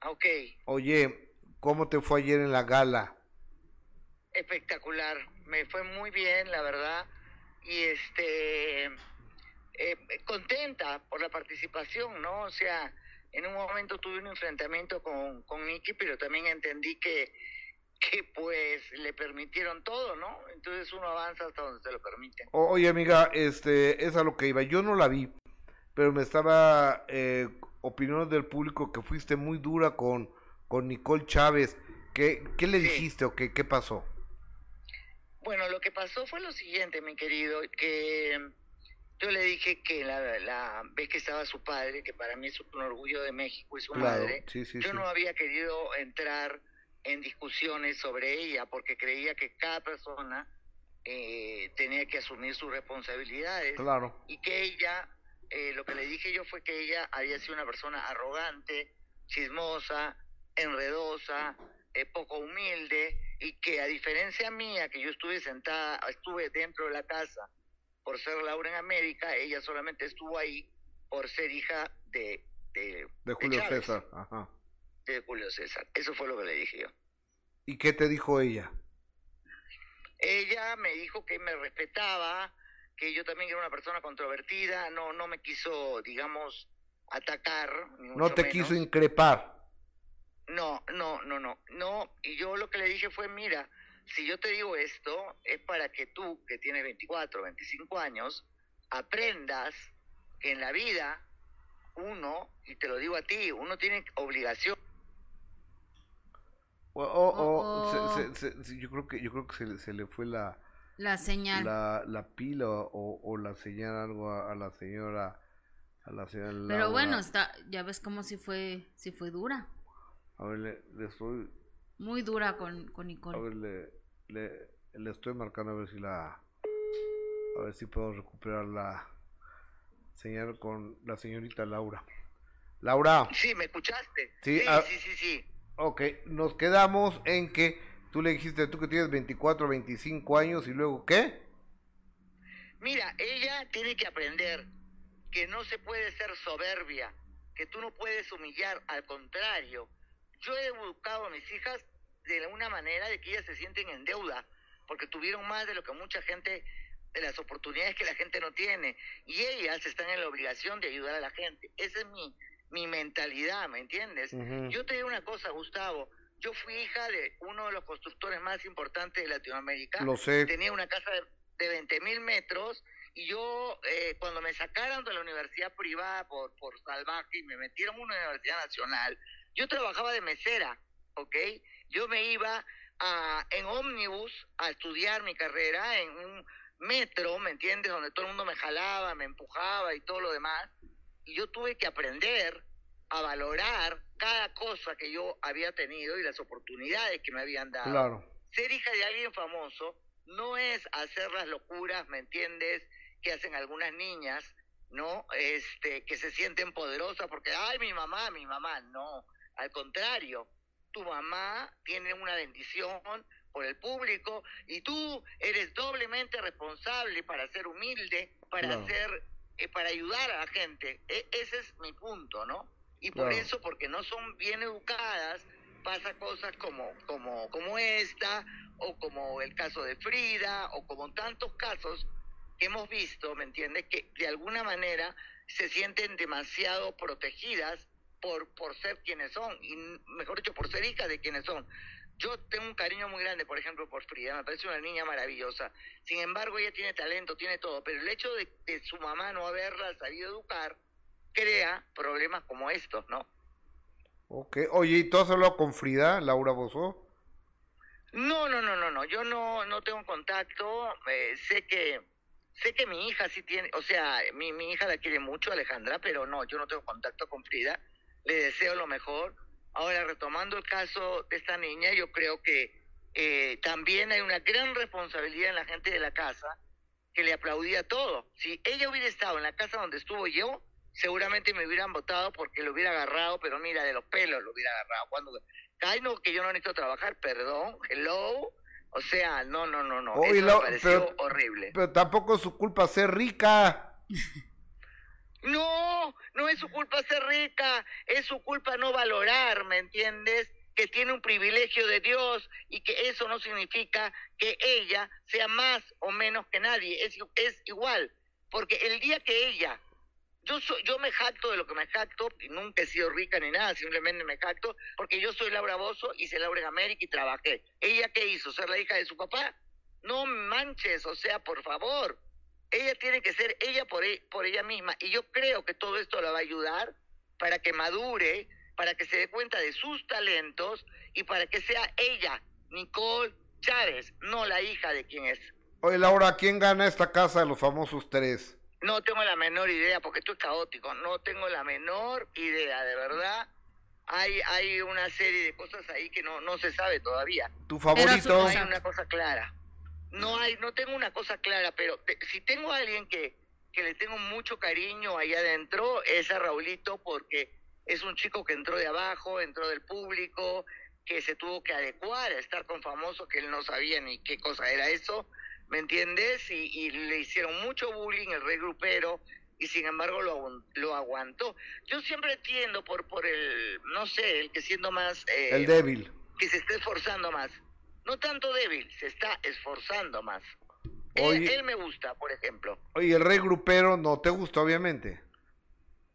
Ah, Ok, Oye, ¿cómo te fue ayer en la gala? espectacular. Me fue muy bien, la verdad. Y este, eh, contenta por la participación, ¿no? O sea, en un momento tuve un enfrentamiento con, con Nicky, pero también entendí que, que pues le permitieron todo, ¿no? Entonces uno avanza hasta donde se lo permiten. Oye, amiga, este, es a lo que iba. Yo no la vi, pero me estaba eh, opiniones del público que fuiste muy dura con, con Nicole Chávez. ¿Qué, qué le Sí. dijiste o qué, qué pasó? Bueno, lo que pasó fue lo siguiente, mi querido, que yo le dije que la, la vez que estaba su padre, que para mí es un orgullo de México y su Claro, madre, sí, sí, yo no había querido entrar en discusiones sobre ella porque creía que cada persona eh, tenía que asumir sus responsabilidades Claro. y que ella, eh, lo que le dije yo fue que ella había sido una persona arrogante, chismosa, enredosa, eh, poco humilde y que a diferencia mía, que yo estuve sentada, estuve dentro de la casa por ser Laura en América, ella solamente estuvo ahí por ser hija de, de, De Julio César. Ajá. de Julio César. Eso fue lo que le dije yo. ¿Y qué te dijo ella? Ella me dijo que me respetaba, que yo también era una persona controvertida, no, no me quiso, digamos, atacar. ni No te menos. quiso increpar. No, no, no, no, no. Y yo lo que le dije fue, mira, si yo te digo esto, es para que tú, que tienes 24, 25 años, aprendas que en la vida uno, y te lo digo a ti, uno tiene obligación. O, o- o- Oh, se- se- se- yo creo que yo creo que se, le- se le fue la, La señal. la, la pila o, o la señal algo a, a la señora a la señora Pero bueno, está, ya ves cómo si fue, si fue dura. a ver le, le estoy Muy dura con, con a Nicole. ver le, le, le estoy marcando a ver si la a ver si puedo recuperar la señal con la señorita Laura Laura Sí, ¿me escuchaste? Sí, sí, ah. sí, sí, sí. Ok, nos quedamos en que tú le dijiste tú que tienes 24, 25 años y luego ¿qué? Mira, ella tiene que aprender que no se puede ser soberbia, que tú no puedes humillar, al contrario. Yo he educado a mis hijas de una manera de que ellas se sienten en deuda, porque tuvieron más de lo que mucha gente, de las oportunidades que la gente no tiene, y ellas están en la obligación de ayudar a la gente. Esa es mi, mi mentalidad, ¿me entiendes? Yo te digo una cosa, Gustavo, yo fui hija de uno de los constructores más importantes de Latinoamérica Lo sé. tenía una casa de, de 20 mil metros y yo eh, cuando me sacaron de la universidad privada por, por salvaje y me metieron a una universidad nacional, yo trabajaba de mesera, ¿ok? Yo me iba a, en ómnibus a estudiar mi carrera en un metro, ¿me entiendes? Donde todo el mundo me jalaba, me empujaba y todo lo demás. Y yo tuve que aprender a valorar cada cosa que yo había tenido y las oportunidades que me habían dado Claro. ser hija de alguien famoso no es hacer las locuras, ¿me entiendes? Que hacen algunas niñas, ¿no? Este, que se sienten poderosas porque, ay, mi mamá, mi mamá. No, al contrario, tu mamá tiene una bendición por el público y tú eres doblemente responsable para ser humilde, para Claro. ser, eh, para ayudar a la gente. E- ese es mi punto, ¿no? Y por Claro. eso, porque no son bien educadas, pasa cosas como, como, como esta, o como el caso de Frida, o como tantos casos que hemos visto, ¿me entiendes? Que de alguna manera se sienten demasiado protegidas por, por ser quienes son, y mejor dicho, por ser hijas de quienes son. Yo tengo un cariño muy grande, por ejemplo, por Frida, me parece una niña maravillosa. Sin embargo, ella tiene talento, tiene todo, pero el hecho de, de su mamá no haberla sabido educar, crea problemas como estos, ¿no? Ok, oye, ¿y tú has hablado con Frida, Laura Bozo? No, no, no, no, no, yo no, no tengo contacto, eh, sé que sé que mi hija sí tiene, o sea, mi, mi hija la quiere mucho, Alejandra, pero no, yo no tengo contacto con Frida, le deseo lo mejor. Ahora, retomando el caso de esta niña, yo creo que eh, también hay una gran responsabilidad en la gente de la casa que le aplaudía todo. Si ella hubiera estado en la casa donde estuvo yo, seguramente me hubieran votado porque lo hubiera agarrado, pero mira, de los pelos lo hubiera agarrado. Cuando, ay, no, que yo no necesito trabajar, perdón, hello. O sea, no, no, no, no. Eso me pareció horrible. Pero tampoco es su culpa ser rica. No, no es su culpa ser rica, es su culpa no valorar, ¿me entiendes? Que tiene un privilegio de Dios y que eso no significa que ella sea más o menos que nadie, es, es igual, porque el día que ella, yo, soy, yo me jacto de lo que me jacto, y nunca he sido rica ni nada, simplemente me jacto, porque yo soy Laura Bozo, hice Laura en América y trabajé. ¿Ella qué hizo? ¿Ser la hija de su papá? No manches, o sea, por favor ella tiene que ser ella por, e, por ella misma. Y yo creo que todo esto la va a ayudar para que madure, para que se dé cuenta de sus talentos y para que sea ella, Nicole Chávez, no la hija de quien es. Oye, Laura, ¿quién gana esta casa de los famosos tres? No tengo la menor idea, porque esto es caótico. No tengo la menor idea, de verdad. Hay, hay una serie de cosas ahí que no, no se sabe todavía. ¿Tu favorito? No hay una cosa clara no hay, no tengo una cosa clara, pero si tengo a alguien que, que le tengo mucho cariño ahí adentro, es a Raulito, porque es un chico que entró de abajo, entró del público, que se tuvo que adecuar a estar con famoso, que él no sabía ni qué cosa era eso, ¿me entiendes? Y, le hicieron mucho bullying el rey grupero, y sin embargo lo, lo aguantó. Yo siempre entiendo por, por el, no sé, el que siendo más... Eh, el débil. Que se esté esforzando más no tanto débil, se está esforzando más. él, me gusta, por ejemplo. Oye, el rey grupero no te gusta, obviamente.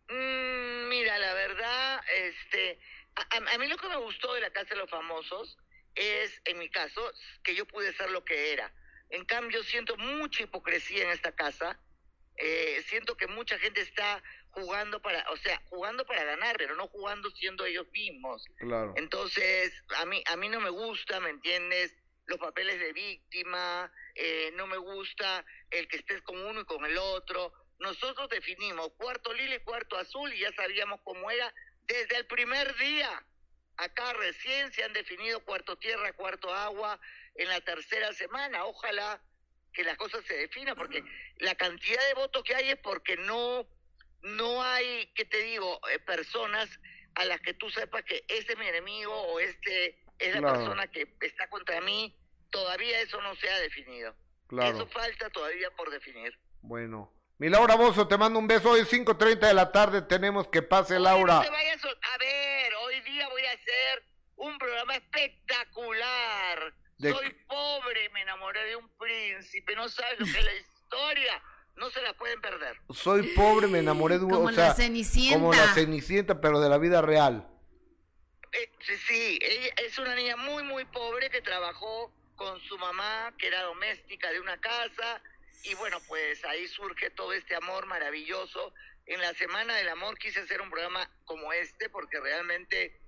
Mm, mira, la verdad, este, a, mí lo que me gustó de la Casa de los Famosos es, en mi caso, que yo pude ser lo que era. En cambio, siento mucha hipocresía en esta casa. Eh, siento que mucha gente está jugando para, o sea, jugando para ganar, pero no jugando siendo ellos mismos. Claro. Entonces, a mí, a mí no me gusta, ¿me entiendes? Los papeles de víctima, eh, no me gusta el que estés con uno y con el otro. Nosotros definimos cuarto lila y cuarto azul y ya sabíamos cómo era desde el primer día. Acá recién se han definido cuarto tierra, cuarto agua en la tercera semana. Ojalá que las cosas se definan, porque la cantidad de votos que hay es porque no no hay, ¿qué te digo?, eh, personas a las que tú sepas que este es mi enemigo o este es la persona que está contra mí, todavía eso no se ha definido. Claro. Eso falta todavía por definir. Bueno. Mi Laura Bozo, te mando un beso. Hoy 5.30 de la tarde tenemos que pase, Laura. a ver, hoy día voy a hacer un programa espectacular. Soy pobre, me enamoré de un príncipe, no sabes lo que es la historia no se la pueden perder. Soy pobre, me enamoré de un... Como la Cenicienta. Como la Cenicienta, pero de la vida real. Eh, sí, ella es una niña muy, muy pobre que trabajó con su mamá, que era doméstica de una casa, y bueno, pues ahí surge todo este amor maravilloso. En la Semana del Amor quise hacer un programa como este, porque realmente en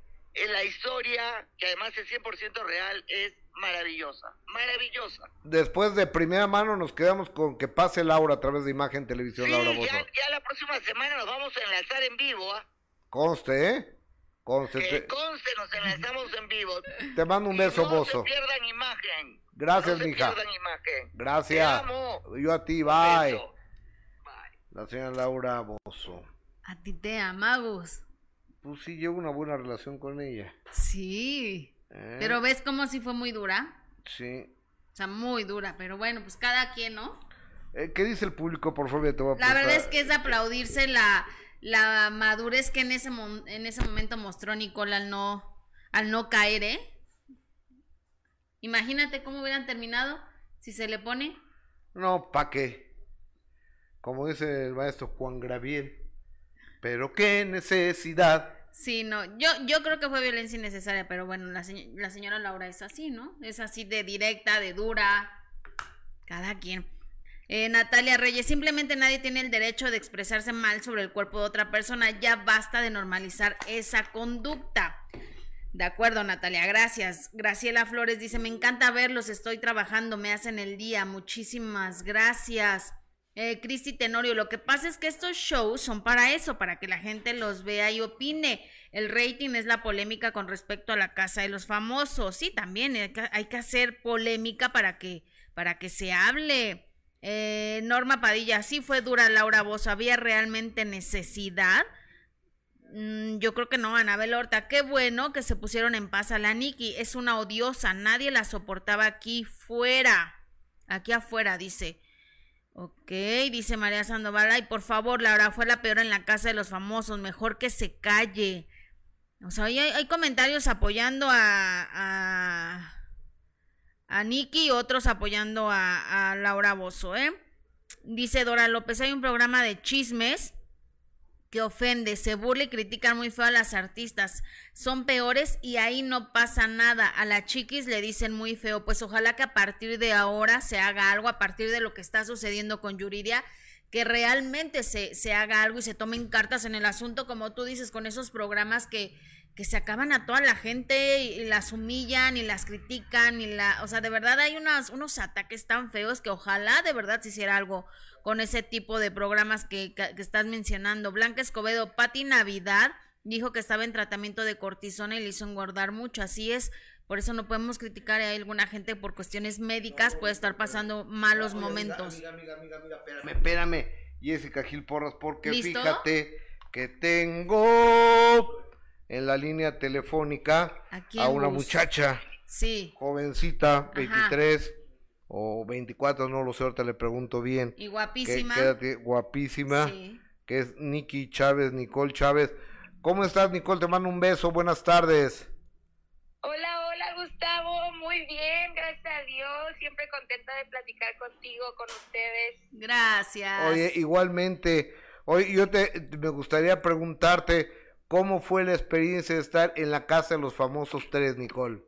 la historia, que además es 100% real, es maravillosa, maravillosa. Después de primera mano nos quedamos con que pase Laura a través de Imagen Televisión Laura Bozo. Ya, ya la próxima semana nos vamos a enlazar en vivo, ¿ah? Conste, ¿eh? Conste. Que conste, nos enlazamos en vivo. Te mando un beso, Bozo. No se pierdan imagen. Gracias, no mija. Se pierdan imagen. Gracias. Te amo. Yo a ti, bye. Bye. La señora Laura Bozo. A ti te amamos. Pues sí, llevo una buena relación con ella. Sí. ¿Eh? Pero ves como si fue muy dura. Sí. O sea, muy dura, pero bueno, pues cada quien, ¿no? Eh, ¿Qué dice el público, por favor? Te voy a la verdad es que es de aplaudirse la, la madurez que en ese, en ese momento mostró Nicole al no, al no caer, ¿eh? Imagínate cómo hubieran terminado si se le pone. No, ¿pa' qué? Como dice el maestro Juan Graviel. Pero qué necesidad. Sí, no, yo, yo creo que fue violencia innecesaria, pero bueno, la, señora Laura es así, ¿no? Es así de directa, de dura, cada quien. Eh, Natalia Reyes, simplemente nadie tiene el derecho de expresarse mal sobre el cuerpo de otra persona. Ya basta de normalizar esa conducta. De acuerdo, Natalia, gracias. Graciela Flores dice, me encanta verlos, estoy trabajando, me hacen el día. Muchísimas gracias. Eh, Cristi Tenorio, lo que pasa es que estos shows son para eso, para que la gente los vea y opine. El rating es la polémica con respecto a la casa de los famosos. Sí, también hay que, hacer polémica para que, para que se hable. Eh, Norma Padilla, sí fue dura Laura Bozo, ¿había realmente necesidad? Mm, yo creo que no, Anabel Horta, qué bueno que se pusieron en paz a la Nikki, es una odiosa, nadie la soportaba aquí fuera, aquí afuera, dice. Ok, dice María Sandoval, ay, por favor, Laura, fue la peor en la casa de los famosos, mejor que se calle. O sea, hay, hay comentarios apoyando a, a, a Nikki y otros apoyando a, a Laura Bozo, ¿eh? Dice Dora López, hay un programa de chismes que ofende, se burla y critican muy feo a las artistas. Son peores y ahí no pasa nada. A la chiquis le dicen muy feo. Pues ojalá que a partir de ahora se haga algo, a partir de lo que está sucediendo con Yuridia, que realmente se, se haga algo y se tomen cartas en el asunto, como tú dices, con esos programas que, que se acaban a toda la gente y, las humillan y las critican y la, o sea, de verdad hay unos, unos ataques tan feos que ojalá de verdad se hiciera algo con ese tipo de programas que, que, estás mencionando. Blanca Escobedo, Pati Navidad dijo que estaba en tratamiento de cortisona y le hizo engordar mucho, así es. Por eso no podemos criticar a alguna gente por cuestiones médicas, puede estar pasando malos momentos. Amiga, amiga, amiga, espérame, espérame, Jessica Gil Porras, porque fíjate que tengo en la línea telefónica a una muchacha, sí. jovencita, 23 o 24, no lo sé, ahorita le pregunto bien. Y guapísima. quédate, guapísima, que es Nikki Chávez, Nicole Chávez. ¿Cómo estás, Nicole? Te mando un beso, buenas tardes. Hola, hola, Gustavo, muy bien, gracias a Dios, siempre contenta de platicar contigo, con ustedes. Gracias. Oye, igualmente, hoy yo te, me gustaría preguntarte, ¿cómo fue la experiencia de estar en la casa de los famosos tres, Nicole?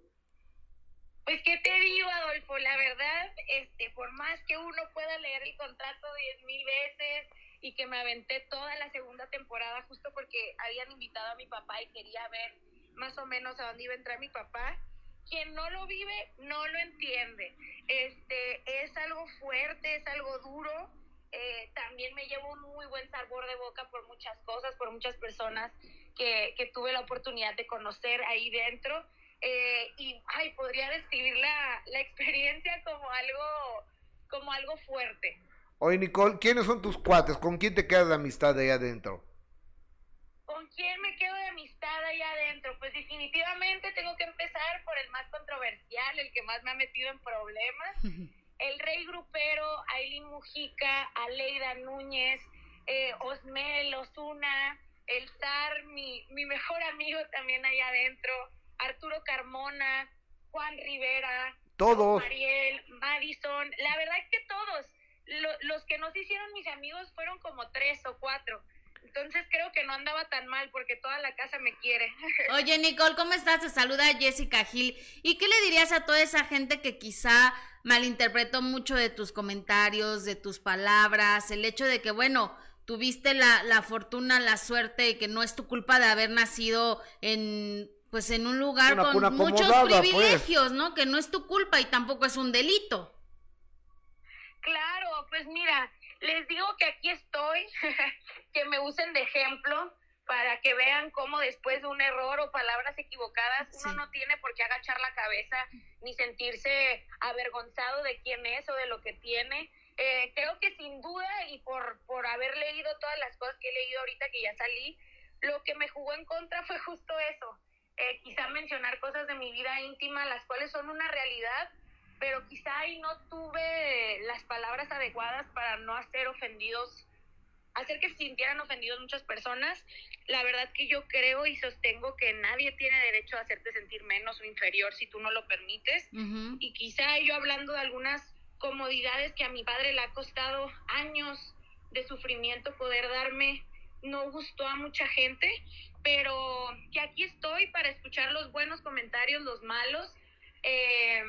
Pues, ¿qué te digo, Adolfo? La verdad, este, por más que uno pueda leer el contrato diez mil veces y que me aventé toda la segunda temporada justo porque habían invitado a mi papá y quería ver más o menos a dónde iba a entrar mi papá, quien no lo vive no lo entiende. Este, es algo fuerte, es algo duro. Eh, también me llevo un muy buen sabor de boca por muchas cosas, por muchas personas que, que tuve la oportunidad de conocer ahí dentro eh, y ay, podría describir la, la experiencia como algo, como algo fuerte. Oye, Nicole, ¿quiénes son tus cuates? ¿Con quién te quedas de amistad ahí adentro? ¿Con quién me quedo de amistad ahí adentro? Pues definitivamente tengo que empezar por el más controversial, el que más me ha metido en problemas. El rey grupero, Aileen Mujica, Aleida Núñez, eh, Osmel, Osuna, el zar, mi, mi mejor amigo también ahí adentro. Arturo Carmona, Juan Rivera, todos. Mariel, Madison, la verdad es que todos, los que nos hicieron mis amigos fueron como tres o cuatro. Entonces creo que no andaba tan mal porque toda la casa me quiere. Oye, Nicole, ¿cómo estás? Te saluda Jessica Gil. ¿Y qué le dirías a toda esa gente que quizá malinterpretó mucho de tus comentarios, de tus palabras, el hecho de que, bueno, tuviste la, la fortuna, la suerte y que no es tu culpa de haber nacido en pues en un lugar con muchos pues. privilegios, ¿no? Que no es tu culpa y tampoco es un delito. Claro, pues mira, les digo que aquí estoy, que me usen de ejemplo para que vean cómo después de un error o palabras equivocadas uno no tiene por qué agachar la cabeza ni sentirse avergonzado de quién es o de lo que tiene. Eh, creo que sin duda y por, por haber leído todas las cosas que he leído ahorita que ya salí, lo que me jugó en contra fue justo eso, eh, quizá mencionar cosas de mi vida íntima, las cuales son una realidad, pero quizá ahí no tuve las palabras adecuadas para no hacer ofendidos, hacer que se sintieran ofendidos muchas personas. La verdad que yo creo y sostengo que nadie tiene derecho a hacerte sentir menos o inferior si tú no lo permites. Y quizá yo hablando de algunas comodidades que a mi padre le ha costado años de sufrimiento poder darme, no gustó a mucha gente, pero que aquí estoy para escuchar los buenos comentarios, los malos. Eh,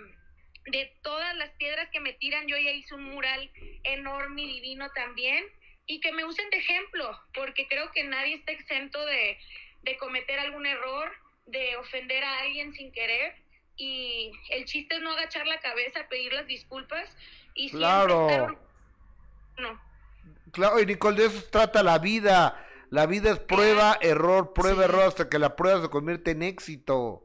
de todas las piedras que me tiran, yo ya hice un mural enorme y divino también, y que me usen de ejemplo, porque creo que nadie está exento de, de cometer algún error, de ofender a alguien sin querer, y el chiste es no agachar la cabeza, pedir las disculpas, y claro. No. Claro, y Nicole, de eso trata la vida. La vida es prueba, error, prueba, error, hasta que la prueba se convierte en éxito.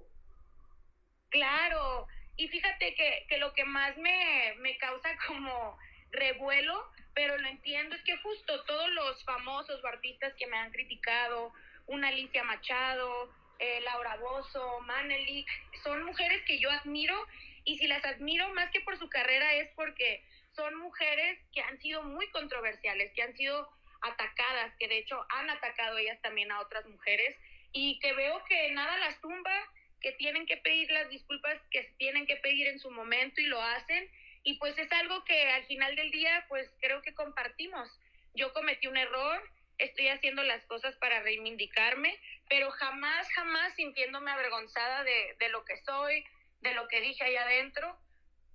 Claro, y fíjate que, que lo que más me, me causa como revuelo, pero lo entiendo, es que justo todos los famosos artistas que me han criticado, una Alicia Machado, eh, Laura Bozo, Manelik, son mujeres que yo admiro y si las admiro más que por su carrera es porque son mujeres que han sido muy controversiales, que han sido atacadas, que de hecho han atacado ellas también a otras mujeres y que veo que nada las tumba, que tienen que pedir las disculpas que tienen que pedir en su momento y lo hacen y pues es algo que al final del día pues creo que compartimos. Yo cometí un error, estoy haciendo las cosas para reivindicarme, pero jamás, jamás sintiéndome avergonzada de, de lo que soy, de lo que dije ahí adentro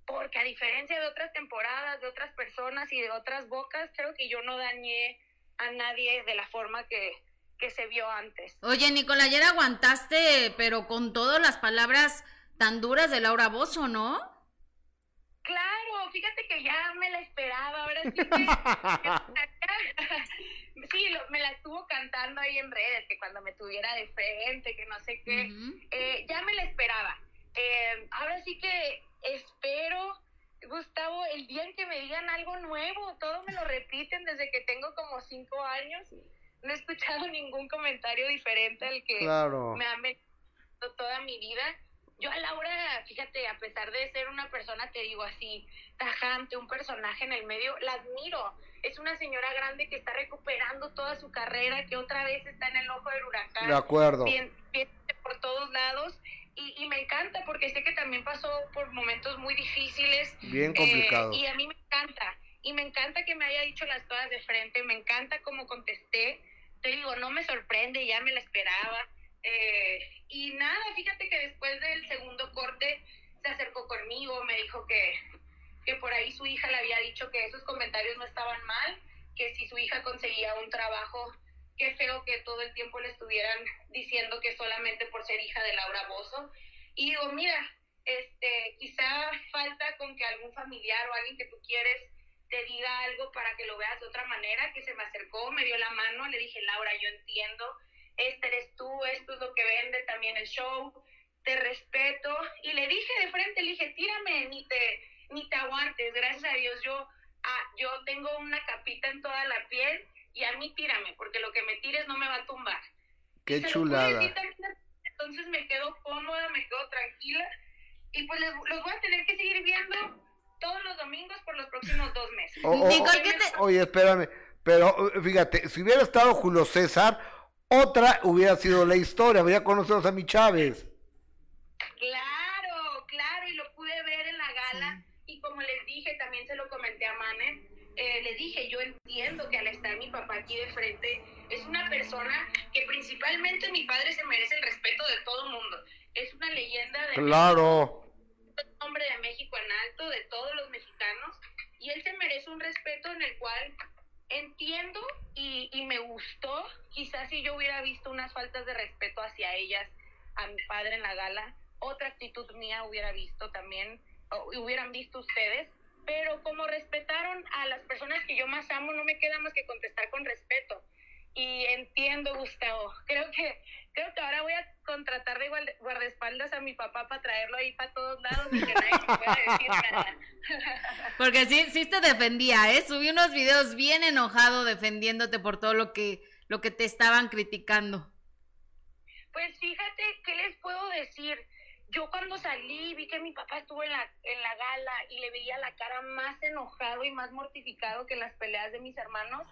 porque a diferencia de otras temporadas, de otras personas y de otras bocas, creo que yo no dañé a nadie de la forma que, que se vio antes. Oye, Nicola, ayer aguantaste, pero con todas las palabras tan duras de Laura Bozo, ¿no? Claro, fíjate que ya me la esperaba, ahora sí que... sí, me la estuvo cantando ahí en redes, que cuando me tuviera de frente, que no sé qué, eh, ya me la esperaba. Eh, ahora sí que espero, Gustavo, el día en que me digan algo nuevo, todo me lo repiten desde que tengo como cinco años. No he escuchado ningún comentario diferente al que me han metido toda mi vida. Yo a Laura, fíjate, a pesar de ser una persona, te digo así, tajante, un personaje en el medio, la admiro. Es una señora grande que está recuperando toda su carrera, que otra vez está en el ojo del huracán. De acuerdo. Bien, bien por todos lados y, me encanta porque sé que también pasó por momentos muy difíciles. Bien complicados. Eh, y a mí me encanta. Y me encanta que me haya dicho las cosas de frente, me encanta cómo contesté. Te digo, no me sorprende, ya me la esperaba. Eh, y nada, fíjate que después del segundo corte se acercó conmigo, me dijo que, que por ahí su hija le había dicho que esos comentarios no estaban mal, que si su hija conseguía un trabajo qué feo que todo el tiempo le estuvieran diciendo que solamente por ser hija de Laura Bozo. Y digo, mira, este, quizá falta con que algún familiar o alguien que tú quieres te diga algo para que lo veas de otra manera, que se me acercó, me dio la mano, le dije, Laura, yo entiendo, este eres tú, esto es lo que vende también el show, te respeto. Y le dije de frente, le dije, tírame, ni te, ni te aguantes, gracias a Dios, yo, ah, yo tengo una capita en toda la piel y a mí tírame, porque lo que me tires no me va a tumbar. Qué chulada. entonces me quedo cómoda, me quedo tranquila y pues les, los voy a tener que seguir viendo todos los domingos por los próximos dos meses. Oye, espérame, pero eh, fíjate, si hubiera estado Julio César, otra hubiera sido la historia, habría conocido a mi Chávez. Claro, claro, y lo pude ver en la gala y como les dije, también se lo comenté a Manes eh, le dije, yo entiendo que al estar mi papá aquí de frente, es una persona que principalmente mi padre se merece el respeto de todo el mundo. Es una leyenda de... Claro. Hombre de México en alto, de todos los mexicanos, y él se merece un respeto en el cual entiendo y, y me gustó. Quizás si yo hubiera visto unas faltas de respeto hacia ellas, a mi padre en la gala, otra actitud mía hubiera visto también, o hubieran visto ustedes, pero como respetaron a las personas que yo más amo, no me queda más que contestar con respeto. Y entiendo, Gustavo. Creo que creo que ahora voy a contratar de guardaespaldas a mi papá para traerlo ahí para todos lados y que nadie me pueda decir nada. Porque sí, sí te defendía, ¿eh? Subí unos videos bien enojado defendiéndote por todo lo que, lo que te estaban criticando. Pues fíjate, ¿qué les puedo decir? yo cuando salí vi que mi papá estuvo en la, en la gala y le veía la cara más enojado y más mortificado que las peleas de mis hermanos.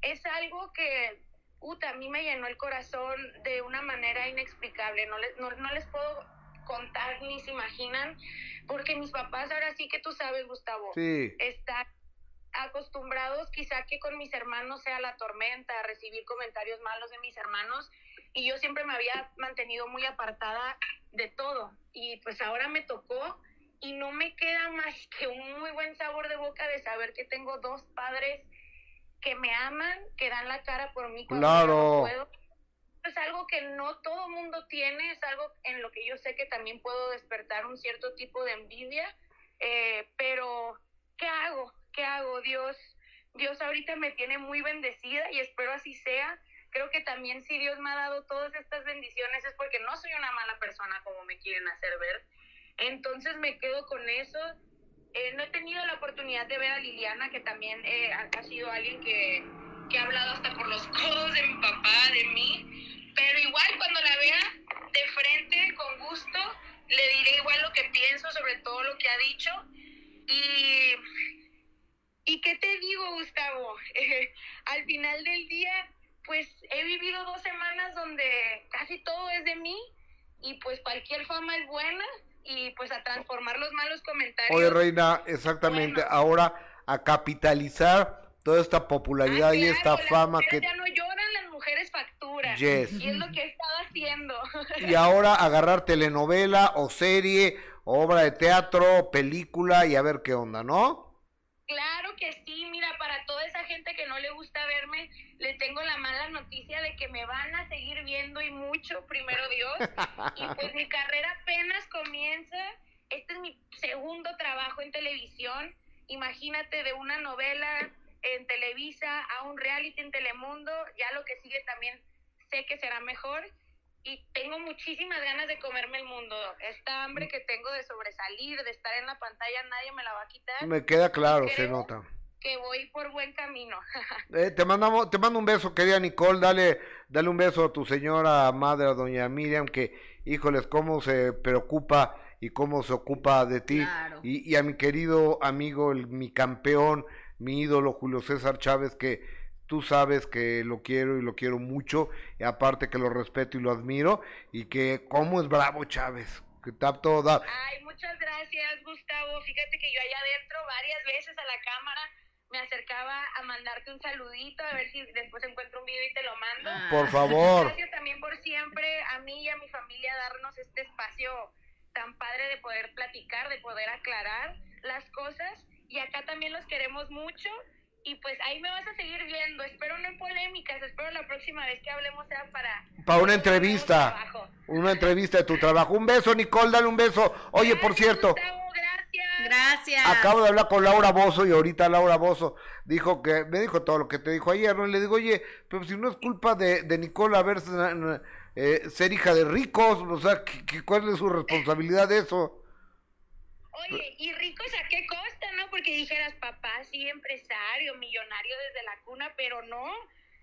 Es algo que, puta, a mí me llenó el corazón de una manera inexplicable. No les, no, no les puedo contar ni se imaginan, porque mis papás ahora sí que tú sabes, Gustavo, están acostumbrados quizá que con mis hermanos sea la tormenta, a recibir comentarios malos de mis hermanos y yo siempre me había mantenido muy apartada de todo y pues ahora me tocó y no me queda más que un muy buen sabor de boca de saber que tengo dos padres que me aman, que dan la cara por mí cuando claro. puedo. Es algo que no todo mundo tiene, es algo en lo que yo sé que también puedo despertar un cierto tipo de envidia, eh, pero ¿qué hago? ¿Qué hago? Dios, Dios ahorita me tiene muy bendecida y espero así sea. Creo que también si Dios me ha dado todas estas bendiciones es porque no soy una mala persona como me quieren hacer ver. Entonces me quedo con eso. Eh, no he tenido la oportunidad de ver a Liliana, que también eh, ha sido alguien que, que ha hablado hasta por los codos de mi papá, de mí. Pero igual cuando la vea de frente, con gusto, le diré igual lo que pienso sobre todo lo que ha dicho. Y, ¿y qué te digo, Gustavo? Eh, al final del día, pues he vivido dos semanas donde casi todo es de mí y pues cualquier fama es buena y pues a transformar los malos comentarios. Oye, Reina, exactamente, ahora a capitalizar toda esta popularidad Ah, y esta claro, las fama que... Ya no lloran, las mujeres facturan. Yes. Y es lo que he estado haciendo. Y ahora agarrar telenovela o serie, obra de teatro, película y a ver qué onda, ¿no? Claro que sí, mira, para toda esa gente que no le gusta verme, le tengo la mala noticia de que me van a seguir viendo y mucho, primero Dios. Y pues mi carrera apenas comienza. Este es mi segundo trabajo en televisión. Imagínate de una novela en Televisa a un reality en Telemundo. Ya lo que sigue también sé que será mejor. Y tengo muchísimas ganas de comerme el mundo. Esta hambre que tengo de sobresalir, de estar en la pantalla, nadie me la va a quitar. Me queda claro, Creo se nota. Que voy por buen camino. Eh, te mandamos, te mando un beso, querida Nicole, dale, dale un beso a tu señora madre, a doña Miriam, que, híjoles, cómo se preocupa y cómo se ocupa de ti. Claro. Y, y a mi querido amigo, el, mi campeón, mi ídolo, Julio César Chávez, que tú sabes que lo quiero y lo quiero mucho, y aparte que lo respeto y lo admiro, y que cómo es bravo Chávez, que está todo dar. Ay, muchas gracias, Gustavo. Fíjate que yo allá adentro varias veces a la cámara me acercaba a mandarte un saludito, a ver si después encuentro un video y te lo mando. Ah. Por favor. Gracias también por siempre a mí y a mi familia darnos este espacio tan padre de poder platicar, de poder aclarar las cosas. Y acá también los queremos mucho. Y pues ahí me vas a seguir viendo. Espero no en polémicas. Espero la próxima vez que hablemos sea para... Para una entrevista, trabajo. una entrevista de tu trabajo. Un beso, Nicole, dale un beso. Oye, por cierto, Gustavo, gracias. Gracias. Acabo de hablar con Laura Bozo y ahorita Laura Bozo dijo que me dijo todo lo que te dijo ayer, ¿no? Y le digo, oye, pero si no es culpa de, de Nicole haber eh, ser hija de ricos, o sea, ¿qué- qué- ¿cuál es su responsabilidad de eso? Oye, ¿y ricos a qué costa, no? Porque dijeras, papá, sí, empresario, millonario desde la cuna, pero no.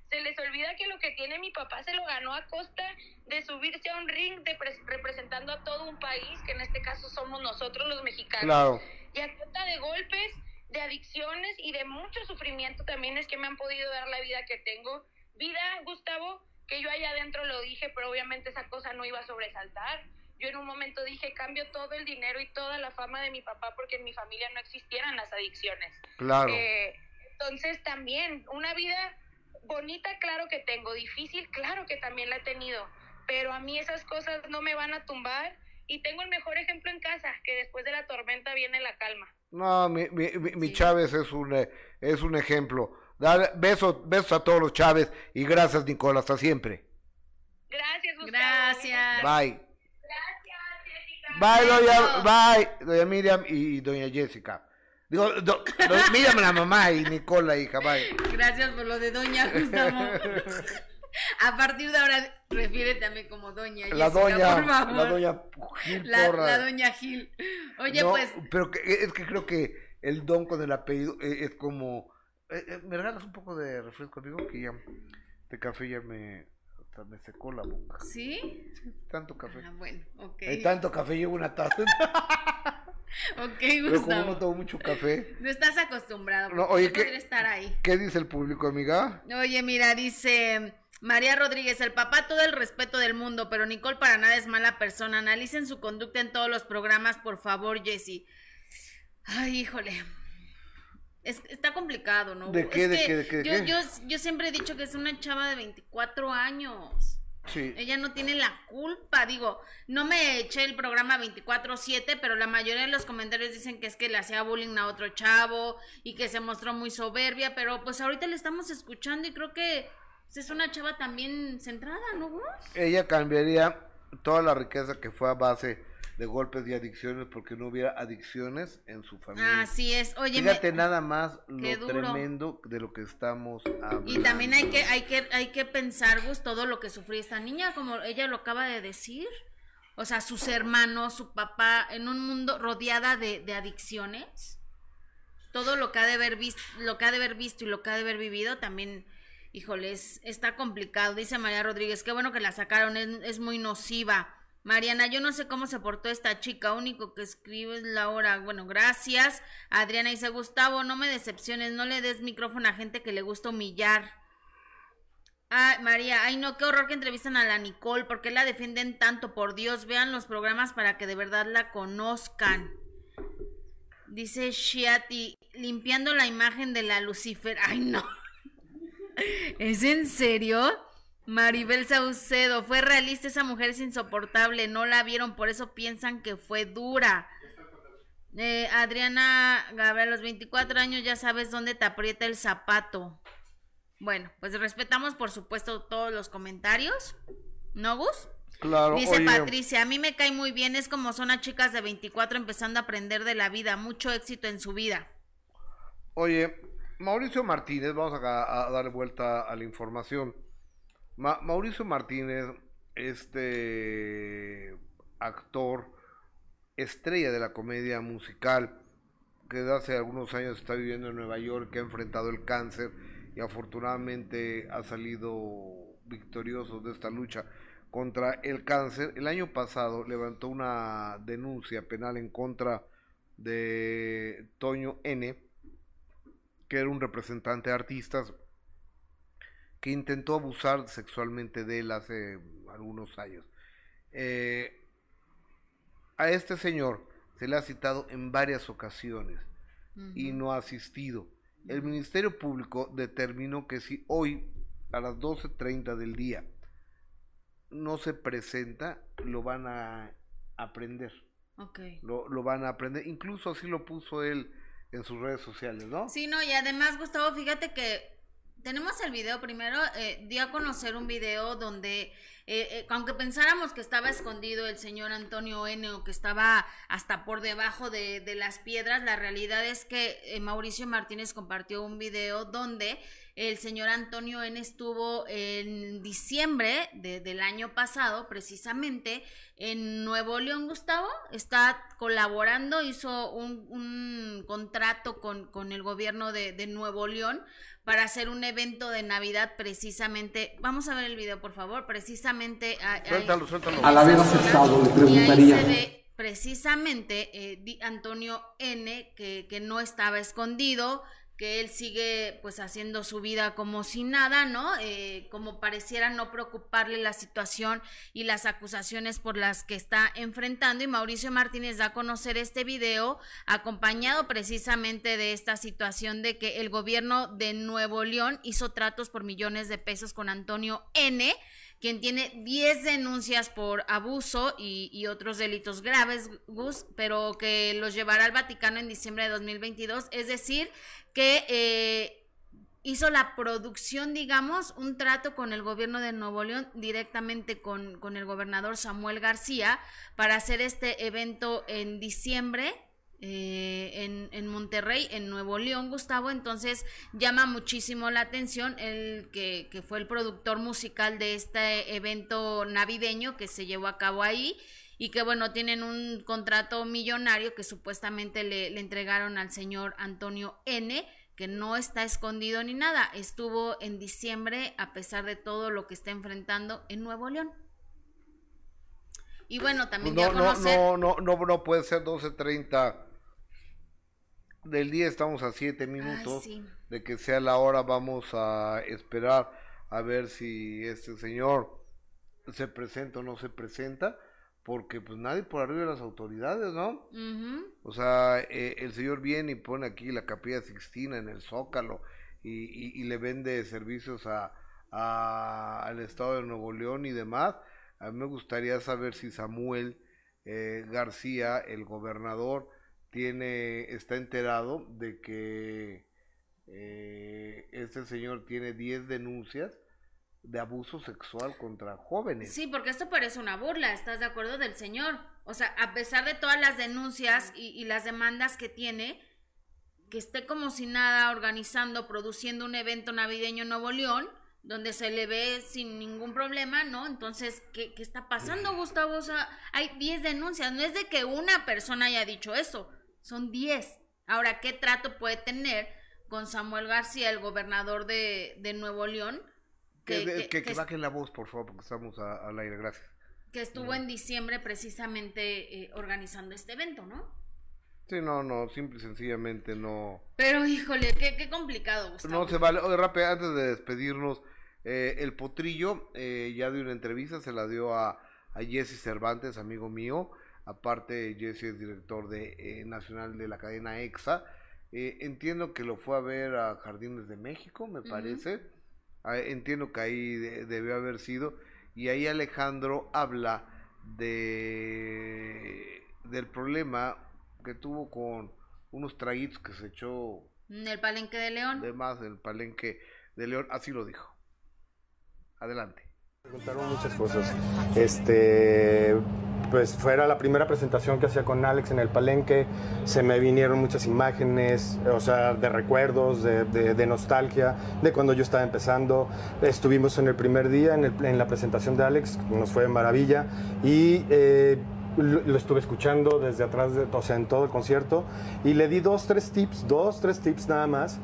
Se les olvida que lo que tiene mi papá se lo ganó a costa de subirse a un ring de pres- representando a todo un país, que en este caso somos nosotros los mexicanos. Claro. Y a costa de golpes, de adicciones y de mucho sufrimiento también es que me han podido dar la vida que tengo. Vida, Gustavo, que yo allá adentro lo dije, pero obviamente esa cosa no iba a sobresaltar. Yo en un momento dije, cambio todo el dinero y toda la fama de mi papá porque en mi familia no existieran las adicciones. Claro. Eh, entonces también, una vida bonita, claro que tengo, difícil, claro que también la he tenido, pero a mí esas cosas no me van a tumbar y tengo el mejor ejemplo en casa, que después de la tormenta viene la calma. No, mi, mi, mi- mi Chávez es un, eh, es un ejemplo. Dale, besos, besos a todos los Chávez y gracias, Nicole, hasta siempre. Gracias, Gustavo. Gracias. Bye. Bye, doña, bye, doña Miriam y doña Jessica. Digo, do- Miriam la mamá y Nicole la hija, bye. Gracias por lo de doña Gustavo. A partir de ahora, refiérete a mí como doña La Jessica, doña, por favor. la doña Gil La- Porra. la doña Gil. Oye, No, pues, Pero que- es que creo que el don con el apellido eh, es como. eh, eh, ¿Me regalas un poco de refresco, amigo? Que ya. De café ya me. Hasta me secó la boca. ¿sí? Tanto café. Ah, bueno, ok. Hay tanto café, llevo una taza. Ok, Pero como no Gustavo. tomo mucho café. No estás acostumbrado. No, oye, ¿qué- estar ahí. ¿Qué dice el público, amiga? Oye, mira, dice María Rodríguez, el papá todo el respeto del mundo, pero Nicole para nada es mala persona. Analicen su conducta en todos los programas, por favor, Jessy. Ay, híjole. Es- está complicado, ¿no? ¿De qué, Es de que qué, de qué, de yo, qué? Yo, yo siempre he dicho que es una chava de 24 años. Ella no tiene la culpa, digo, no me eché el programa 24/7, pero la mayoría de los comentarios dicen que es que le hacía bullying a otro chavo y que se mostró muy soberbia, pero pues ahorita le estamos escuchando y creo que pues, es una chava también centrada, ¿no, Gus? Ella cambiaría toda la riqueza que fue a base de golpes y adicciones porque no hubiera adicciones en su familia. Así es. Oye, fíjate nada más lo tremendo de lo que estamos hablando. Y también hay que hay que hay que pensar Gus todo lo que sufrió esta niña, como ella lo acaba de decir. O sea, sus hermanos, su papá en un mundo rodeada de, de adicciones. Todo lo que ha de haber visto, lo que ha de haber visto y lo que ha de haber vivido también híjole, está complicado, dice María Rodríguez, qué bueno que la sacaron, es, es muy nociva. Mariana, yo no sé cómo se portó esta chica, único que escribe es Laura. Bueno, gracias. Adriana dice, Gustavo, no me decepciones, no le des micrófono a gente que le gusta humillar. Ay, María, ay no, qué horror que entrevistan a la Nicole, ¿por qué la defienden tanto? Por Dios, vean los programas para que de verdad la conozcan. Dice Shiati, limpiando la imagen de la Lucifer. Ay, no. ¿Es en serio? Maribel Saucedo, fue realista, esa mujer es insoportable, no la vieron, por eso piensan que fue dura. Eh, Adriana Gabriel, a los 24 años ya sabes dónde te aprieta el zapato. Bueno, pues respetamos por supuesto todos los comentarios. ¿No, Gus? Claro. Dice Patricia, a mí me cae muy bien, es como son a chicas de 24 empezando a aprender de la vida, mucho éxito en su vida. Oye, Mauricio Martínez, vamos a, a darle vuelta a la información. Mauricio Martínez, este actor, estrella de la comedia musical, que hace algunos años está viviendo en Nueva York, que ha enfrentado el cáncer y afortunadamente ha salido victorioso de esta lucha contra el cáncer. El año pasado levantó una denuncia penal en contra de Toño N., que era un representante de artistas que intentó abusar sexualmente de él hace algunos años. Eh, a este señor se le ha citado en varias ocasiones y no ha asistido. El Ministerio Público determinó que si hoy a las 12.30 del día no se presenta, lo van a aprender. Lo, lo, van a aprender. Incluso así lo puso él en sus redes sociales, ¿no? Sí, no, y además, Gustavo, fíjate que tenemos el video primero, eh, di a conocer un video donde, eh, eh, aunque pensáramos que estaba escondido el señor Antonio N o que estaba hasta por debajo de, de las piedras, la realidad es que eh, Mauricio Martínez compartió un video donde el señor Antonio N estuvo en diciembre del año pasado, precisamente, en Nuevo León, Gustavo. Está colaborando, hizo un, un contrato con, con, el gobierno de, de Nuevo León para hacer un evento de Navidad precisamente. Vamos a ver el video, por favor. Precisamente. suéltalo, suéltalo. A la vez aceptado, le preguntaría. se ve precisamente eh, Antonio N, que, que no estaba escondido, que él sigue pues haciendo su vida como si nada, ¿no? Eh, como pareciera no preocuparle la situación y las acusaciones por las que está enfrentando y Mauricio Martínez da a conocer este video acompañado precisamente de esta situación de que el gobierno de Nuevo León hizo tratos por millones de pesos con Antonio N quien tiene 10 denuncias por abuso y, otros delitos graves, Gus, pero que los llevará al Vaticano en diciembre de 2022. Es decir, que eh, hizo la producción, digamos, un trato con el gobierno de Nuevo León, directamente con, con el gobernador Samuel García, para hacer este evento en diciembre eh, en, en, Monterrey, en Nuevo León, Gustavo. Entonces llama muchísimo la atención el que, que, fue el productor musical de este evento navideño que se llevó a cabo ahí y que bueno, tienen un contrato millonario que supuestamente le, le entregaron al señor Antonio N que no está escondido ni nada, estuvo en diciembre a pesar de todo lo que está enfrentando en Nuevo León. Y bueno, también no, no, no, no, no, no puede ser 12.30 del día estamos a siete minutos de que sea la hora, vamos a esperar a ver si este señor se presenta o no se presenta, porque pues nadie por arriba de las autoridades, ¿no? O sea, eh, el señor viene y pone aquí la capilla Sixtina en el Zócalo y, y, le vende servicios a, al estado de Nuevo León y demás. A mí me gustaría saber si Samuel eh, García, el gobernador, tiene, está enterado de que eh, este señor tiene 10 denuncias de abuso sexual contra jóvenes. Sí, porque esto parece una burla, ¿estás de acuerdo del señor? O sea, a pesar de todas las denuncias y, y las demandas que tiene, que esté como si nada organizando, produciendo un evento navideño en Nuevo León, donde se le ve sin ningún problema, ¿no? Entonces, ¿qué, qué está pasando, Gustavo? O sea, hay 10 denuncias, no es de que una persona haya dicho eso, son 10. Ahora, ¿qué trato puede tener con Samuel García, el gobernador de, de Nuevo León? Que, que, que, que bajen la voz, por favor, porque estamos al aire, gracias. Que estuvo en diciembre precisamente eh, organizando este evento, ¿no? Sí, no, no, simple y sencillamente no. Pero híjole, qué, qué complicado, Gustavo. No se vale. Oye, rápido, antes de despedirnos, eh, el Potrillo eh, ya dio una entrevista, se la dio a, a Jesse Cervantes, amigo mío. Aparte, Jesse es director de eh, nacional de la cadena EXA. Eh, entiendo que lo fue a ver a Jardines de México, me parece. Ah, entiendo que ahí de- debió haber sido. Y ahí Alejandro habla de del problema que tuvo con unos traguitos que se echó En el palenque de León. de más en el palenque de León. Así lo dijo. Adelante. Preguntaron muchas cosas. Este, pues fuera la primera presentación que hacía con Alex en el Palenque, se me vinieron muchas imágenes, o sea, de recuerdos, de, nostalgia, de cuando yo estaba empezando. Estuvimos en el primer día en, la presentación de Alex, nos fue de maravilla y eh, lo, estuve escuchando desde atrás, de, o sea, en todo el concierto y le di dos, tres tips, dos, tres tips nada más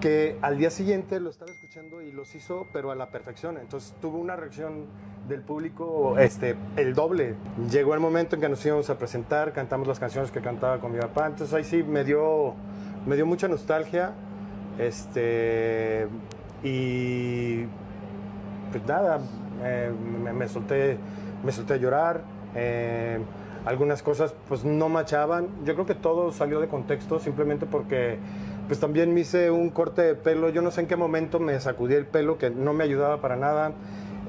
que al día siguiente lo estaba escuchando y los hizo, pero a la perfección. Entonces tuvo una reacción del público este, el doble. Llegó el momento en que nos íbamos a presentar, cantamos las canciones que cantaba con mi papá. Entonces ahí sí me dio, me dio mucha nostalgia. Este, y pues nada, eh, me, solté, me solté a llorar. eh, algunas cosas pues no machaban. Yo creo que todo salió de contexto simplemente porque pues también me hice un corte de pelo. Yo no sé en qué momento me sacudí el pelo que no me ayudaba para nada.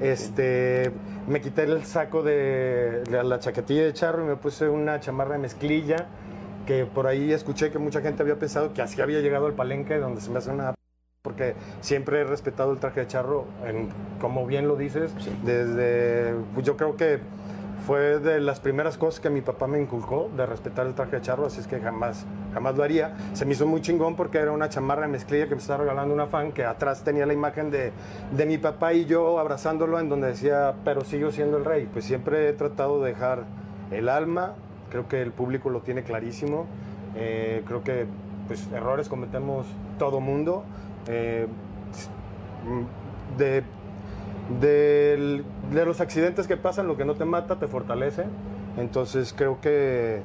Este, me quité el saco de, de la chaquetilla de charro y me puse una chamarra de mezclilla que por ahí escuché que mucha gente había pensado que así había llegado al palenque donde se me hace una porque siempre he respetado el traje de charro, en- como bien lo dices, desde, pues yo creo que fue de las primeras cosas que mi papá me inculcó, de respetar el traje de charro, así es que jamás, jamás lo haría. Se me hizo muy chingón porque era una chamarra mezclilla que me estaba regalando una fan, que atrás tenía la imagen de, de mi papá y yo abrazándolo, en donde decía, pero sigo siendo el rey. Pues siempre he tratado de dejar el alma, creo que el público lo tiene clarísimo, eh, creo que pues, errores cometemos todo mundo. Eh, de, del- de los accidentes que pasan, lo que no te mata te fortalece. Entonces creo que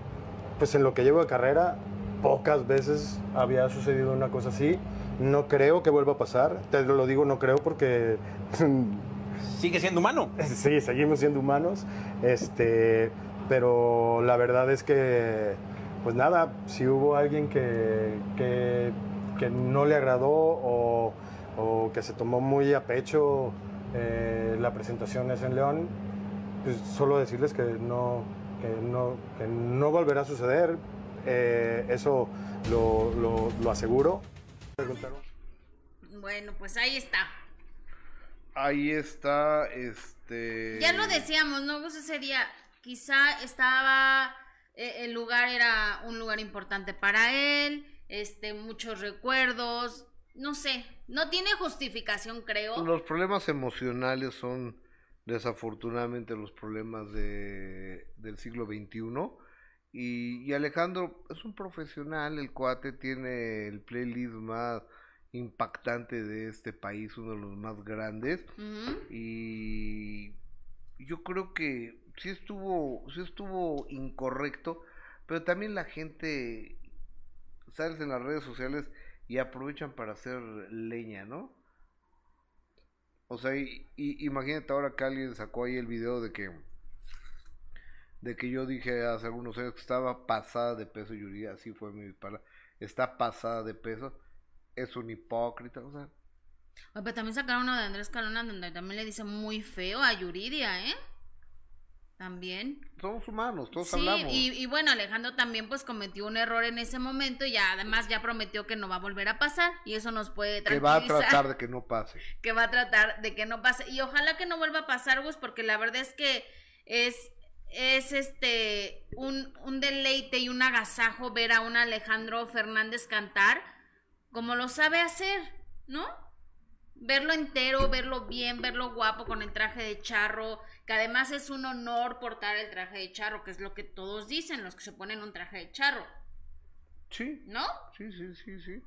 pues en lo que llevo de carrera, pocas veces había sucedido una cosa así. No creo que vuelva a pasar. Te lo digo, no creo porque Sigue siendo humano. Sí, seguimos siendo humanos. Este, pero la verdad es que, pues nada, si hubo alguien que, que, que no le agradó o, o que se tomó muy a pecho eh, la presentación esa en León, pues solo decirles que no, que no, que no volverá a suceder. Eh, eso lo, lo, lo aseguro. Preguntaron. Bueno, pues ahí está. Ahí está, este... Ya lo decíamos, ¿no? Pues ese día quizá estaba, eh, el lugar era un lugar importante para él, este, muchos recuerdos, no sé, no tiene justificación, creo. Los problemas emocionales son desafortunadamente los problemas de, del siglo XXI. Y, y Alejandro es un profesional, el cuate tiene el playlist más impactante de este país, uno de los más grandes. Y yo creo que sí estuvo, sí estuvo incorrecto, pero también la gente sales en las redes sociales y aprovechan para hacer leña, ¿no? O sea, y, y- imagínate ahora que alguien sacó ahí el video de que de que yo dije hace algunos años que estaba pasada de peso, Yuri, así fue mi palabra, está pasada de peso, es un hipócrita, o sea, pero también sacaron uno de Andrés Calona donde también le dice muy feo a Yuridia, ¿eh? También. Somos humanos, todos sí, hablamos. Y, y bueno, Alejandro también pues cometió un error en ese momento y ya, además ya prometió que no va a volver a pasar y eso nos puede que va a tranquilizar. tratar de que no pase. que va a tratar de que no pase. Y ojalá que no vuelva a pasar, Gus, porque la verdad es que es, es este un, un deleite y un agasajo ver a un Alejandro Fernández cantar como lo sabe hacer, ¿no? Verlo entero, verlo bien, verlo guapo con el traje de charro, que además es un honor portar el traje de charro, que es lo que todos dicen, los que se ponen un traje de charro, Sí, ¿no? sí, sí, sí, sí.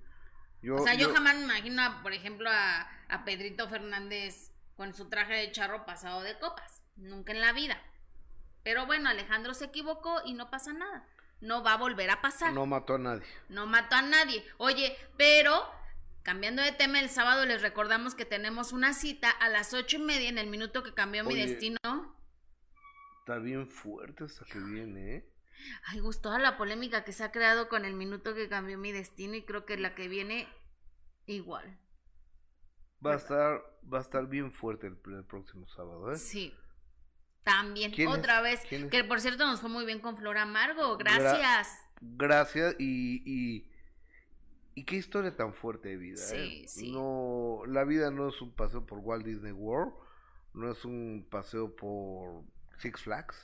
Yo, O sea, yo, jamás me imagino, por ejemplo, a, a Pedrito Fernández con su traje de charro pasado de copas. Nunca en la vida. Pero bueno, Alejandro se equivocó y no pasa nada. No va a volver a pasar. no mató a nadie. No mató a nadie. Oye, pero cambiando de tema, el sábado les recordamos que tenemos una cita a las ocho y media en el minuto que cambió mi destino. Está bien fuerte hasta que viene, ¿eh? Ay, gustó la polémica que se ha creado con el minuto que cambió mi destino y creo que la que viene igual. Va a estar, va a estar bien fuerte el, el próximo sábado, ¿eh? Sí. También, otra vez. Que por cierto nos fue muy bien con Flor Amargo. Gracias. Gracias y, y, y qué historia tan fuerte de vida, Sí, ¿eh? sí. No, la vida no es un paseo por Walt Disney World, no es un paseo por Six Flags,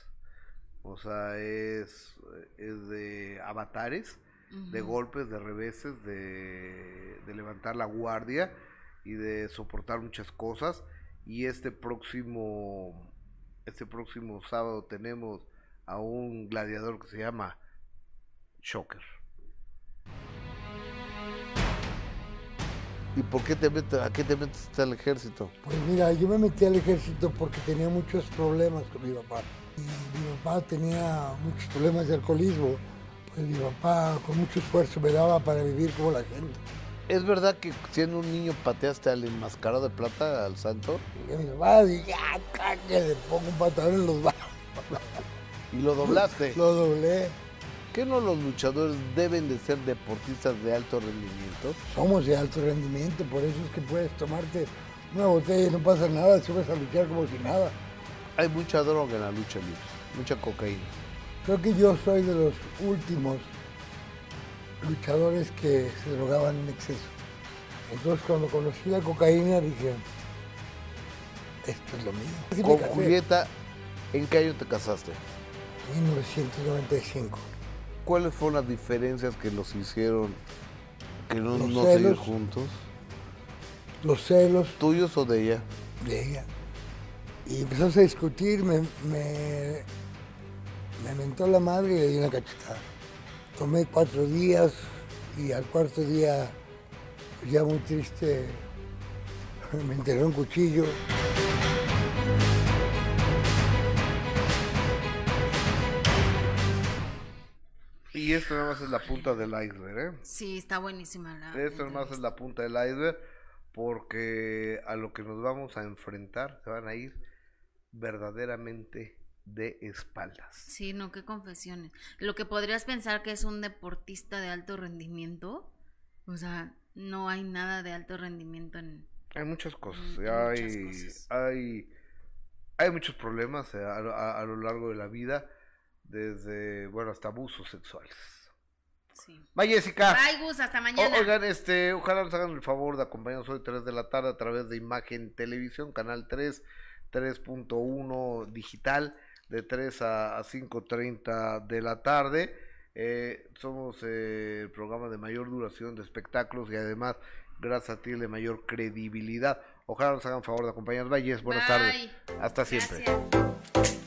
o sea, es, es de avatares, de golpes, de reveses, de, de levantar la guardia y de soportar muchas cosas. Y este próximo, este próximo sábado tenemos a un gladiador que se llama Shocker. ¿Y por qué te metes, a qué te metes al ejército? Pues mira, yo me metí al ejército porque tenía muchos problemas con mi papá. Y mi papá tenía muchos problemas de alcoholismo. Pues mi papá con mucho esfuerzo me daba para vivir como la gente. ¿Es verdad que siendo un niño pateaste al enmascarado de plata, al santo? Y a mi papá dije, ah, que le pongo un patadón en los brazos. Y lo doblaste. Lo doblé. ¿Qué no los luchadores deben de ser deportistas de alto rendimiento? Somos de alto rendimiento, por eso es que puedes tomarte una botella y no pasa nada, subes a luchar como si nada. Hay mucha droga en la lucha libre, mucha cocaína. Creo que yo soy de los últimos luchadores que se drogaban en exceso. Entonces cuando conocí la cocaína dije, esto es lo mío. Con. Julieta, ¿en qué año te casaste? 1995. ¿Cuáles fueron las diferencias que los hicieron que no, Los no seguir juntos? Los celos ¿Tuyos o de ella? de ella. Y empezamos a discutir, me, me, me mentó la madre y le di una cachetada. Tomé cuatro días y al cuarto día, pues ya muy triste, me enterró un cuchillo. Y esto nada más es la punta del iceberg, ¿eh? Sí, está buenísima la. Esto nada más es la punta del iceberg porque a lo que nos vamos a enfrentar se van a ir verdaderamente de espaldas. Sí, no, qué confesiones. Lo que podrías pensar que es un deportista de alto rendimiento, o sea, no hay nada de alto rendimiento en... Hay muchas cosas, Mm, y hay hay, muchas cosas. hay, hay muchos problemas eh, a, a- a lo largo de la vida, desde, bueno, hasta abusos sexuales. Sí. Bye, Jessica. Bye, Gus, hasta O- mañana. oigan, este, ojalá nos hagan el favor de acompañarnos hoy 3 de la tarde a través de Imagen Televisión, Canal 3, 3.1 digital, de 3 a, a 5.30 de la tarde. Eh, somos eh, el programa de mayor duración de espectáculos y además, gracias a ti, de mayor credibilidad. Ojalá nos hagan favor de acompañarnos. Bye, Jess, buenas Bye. tardes. Hasta siempre. Gracias.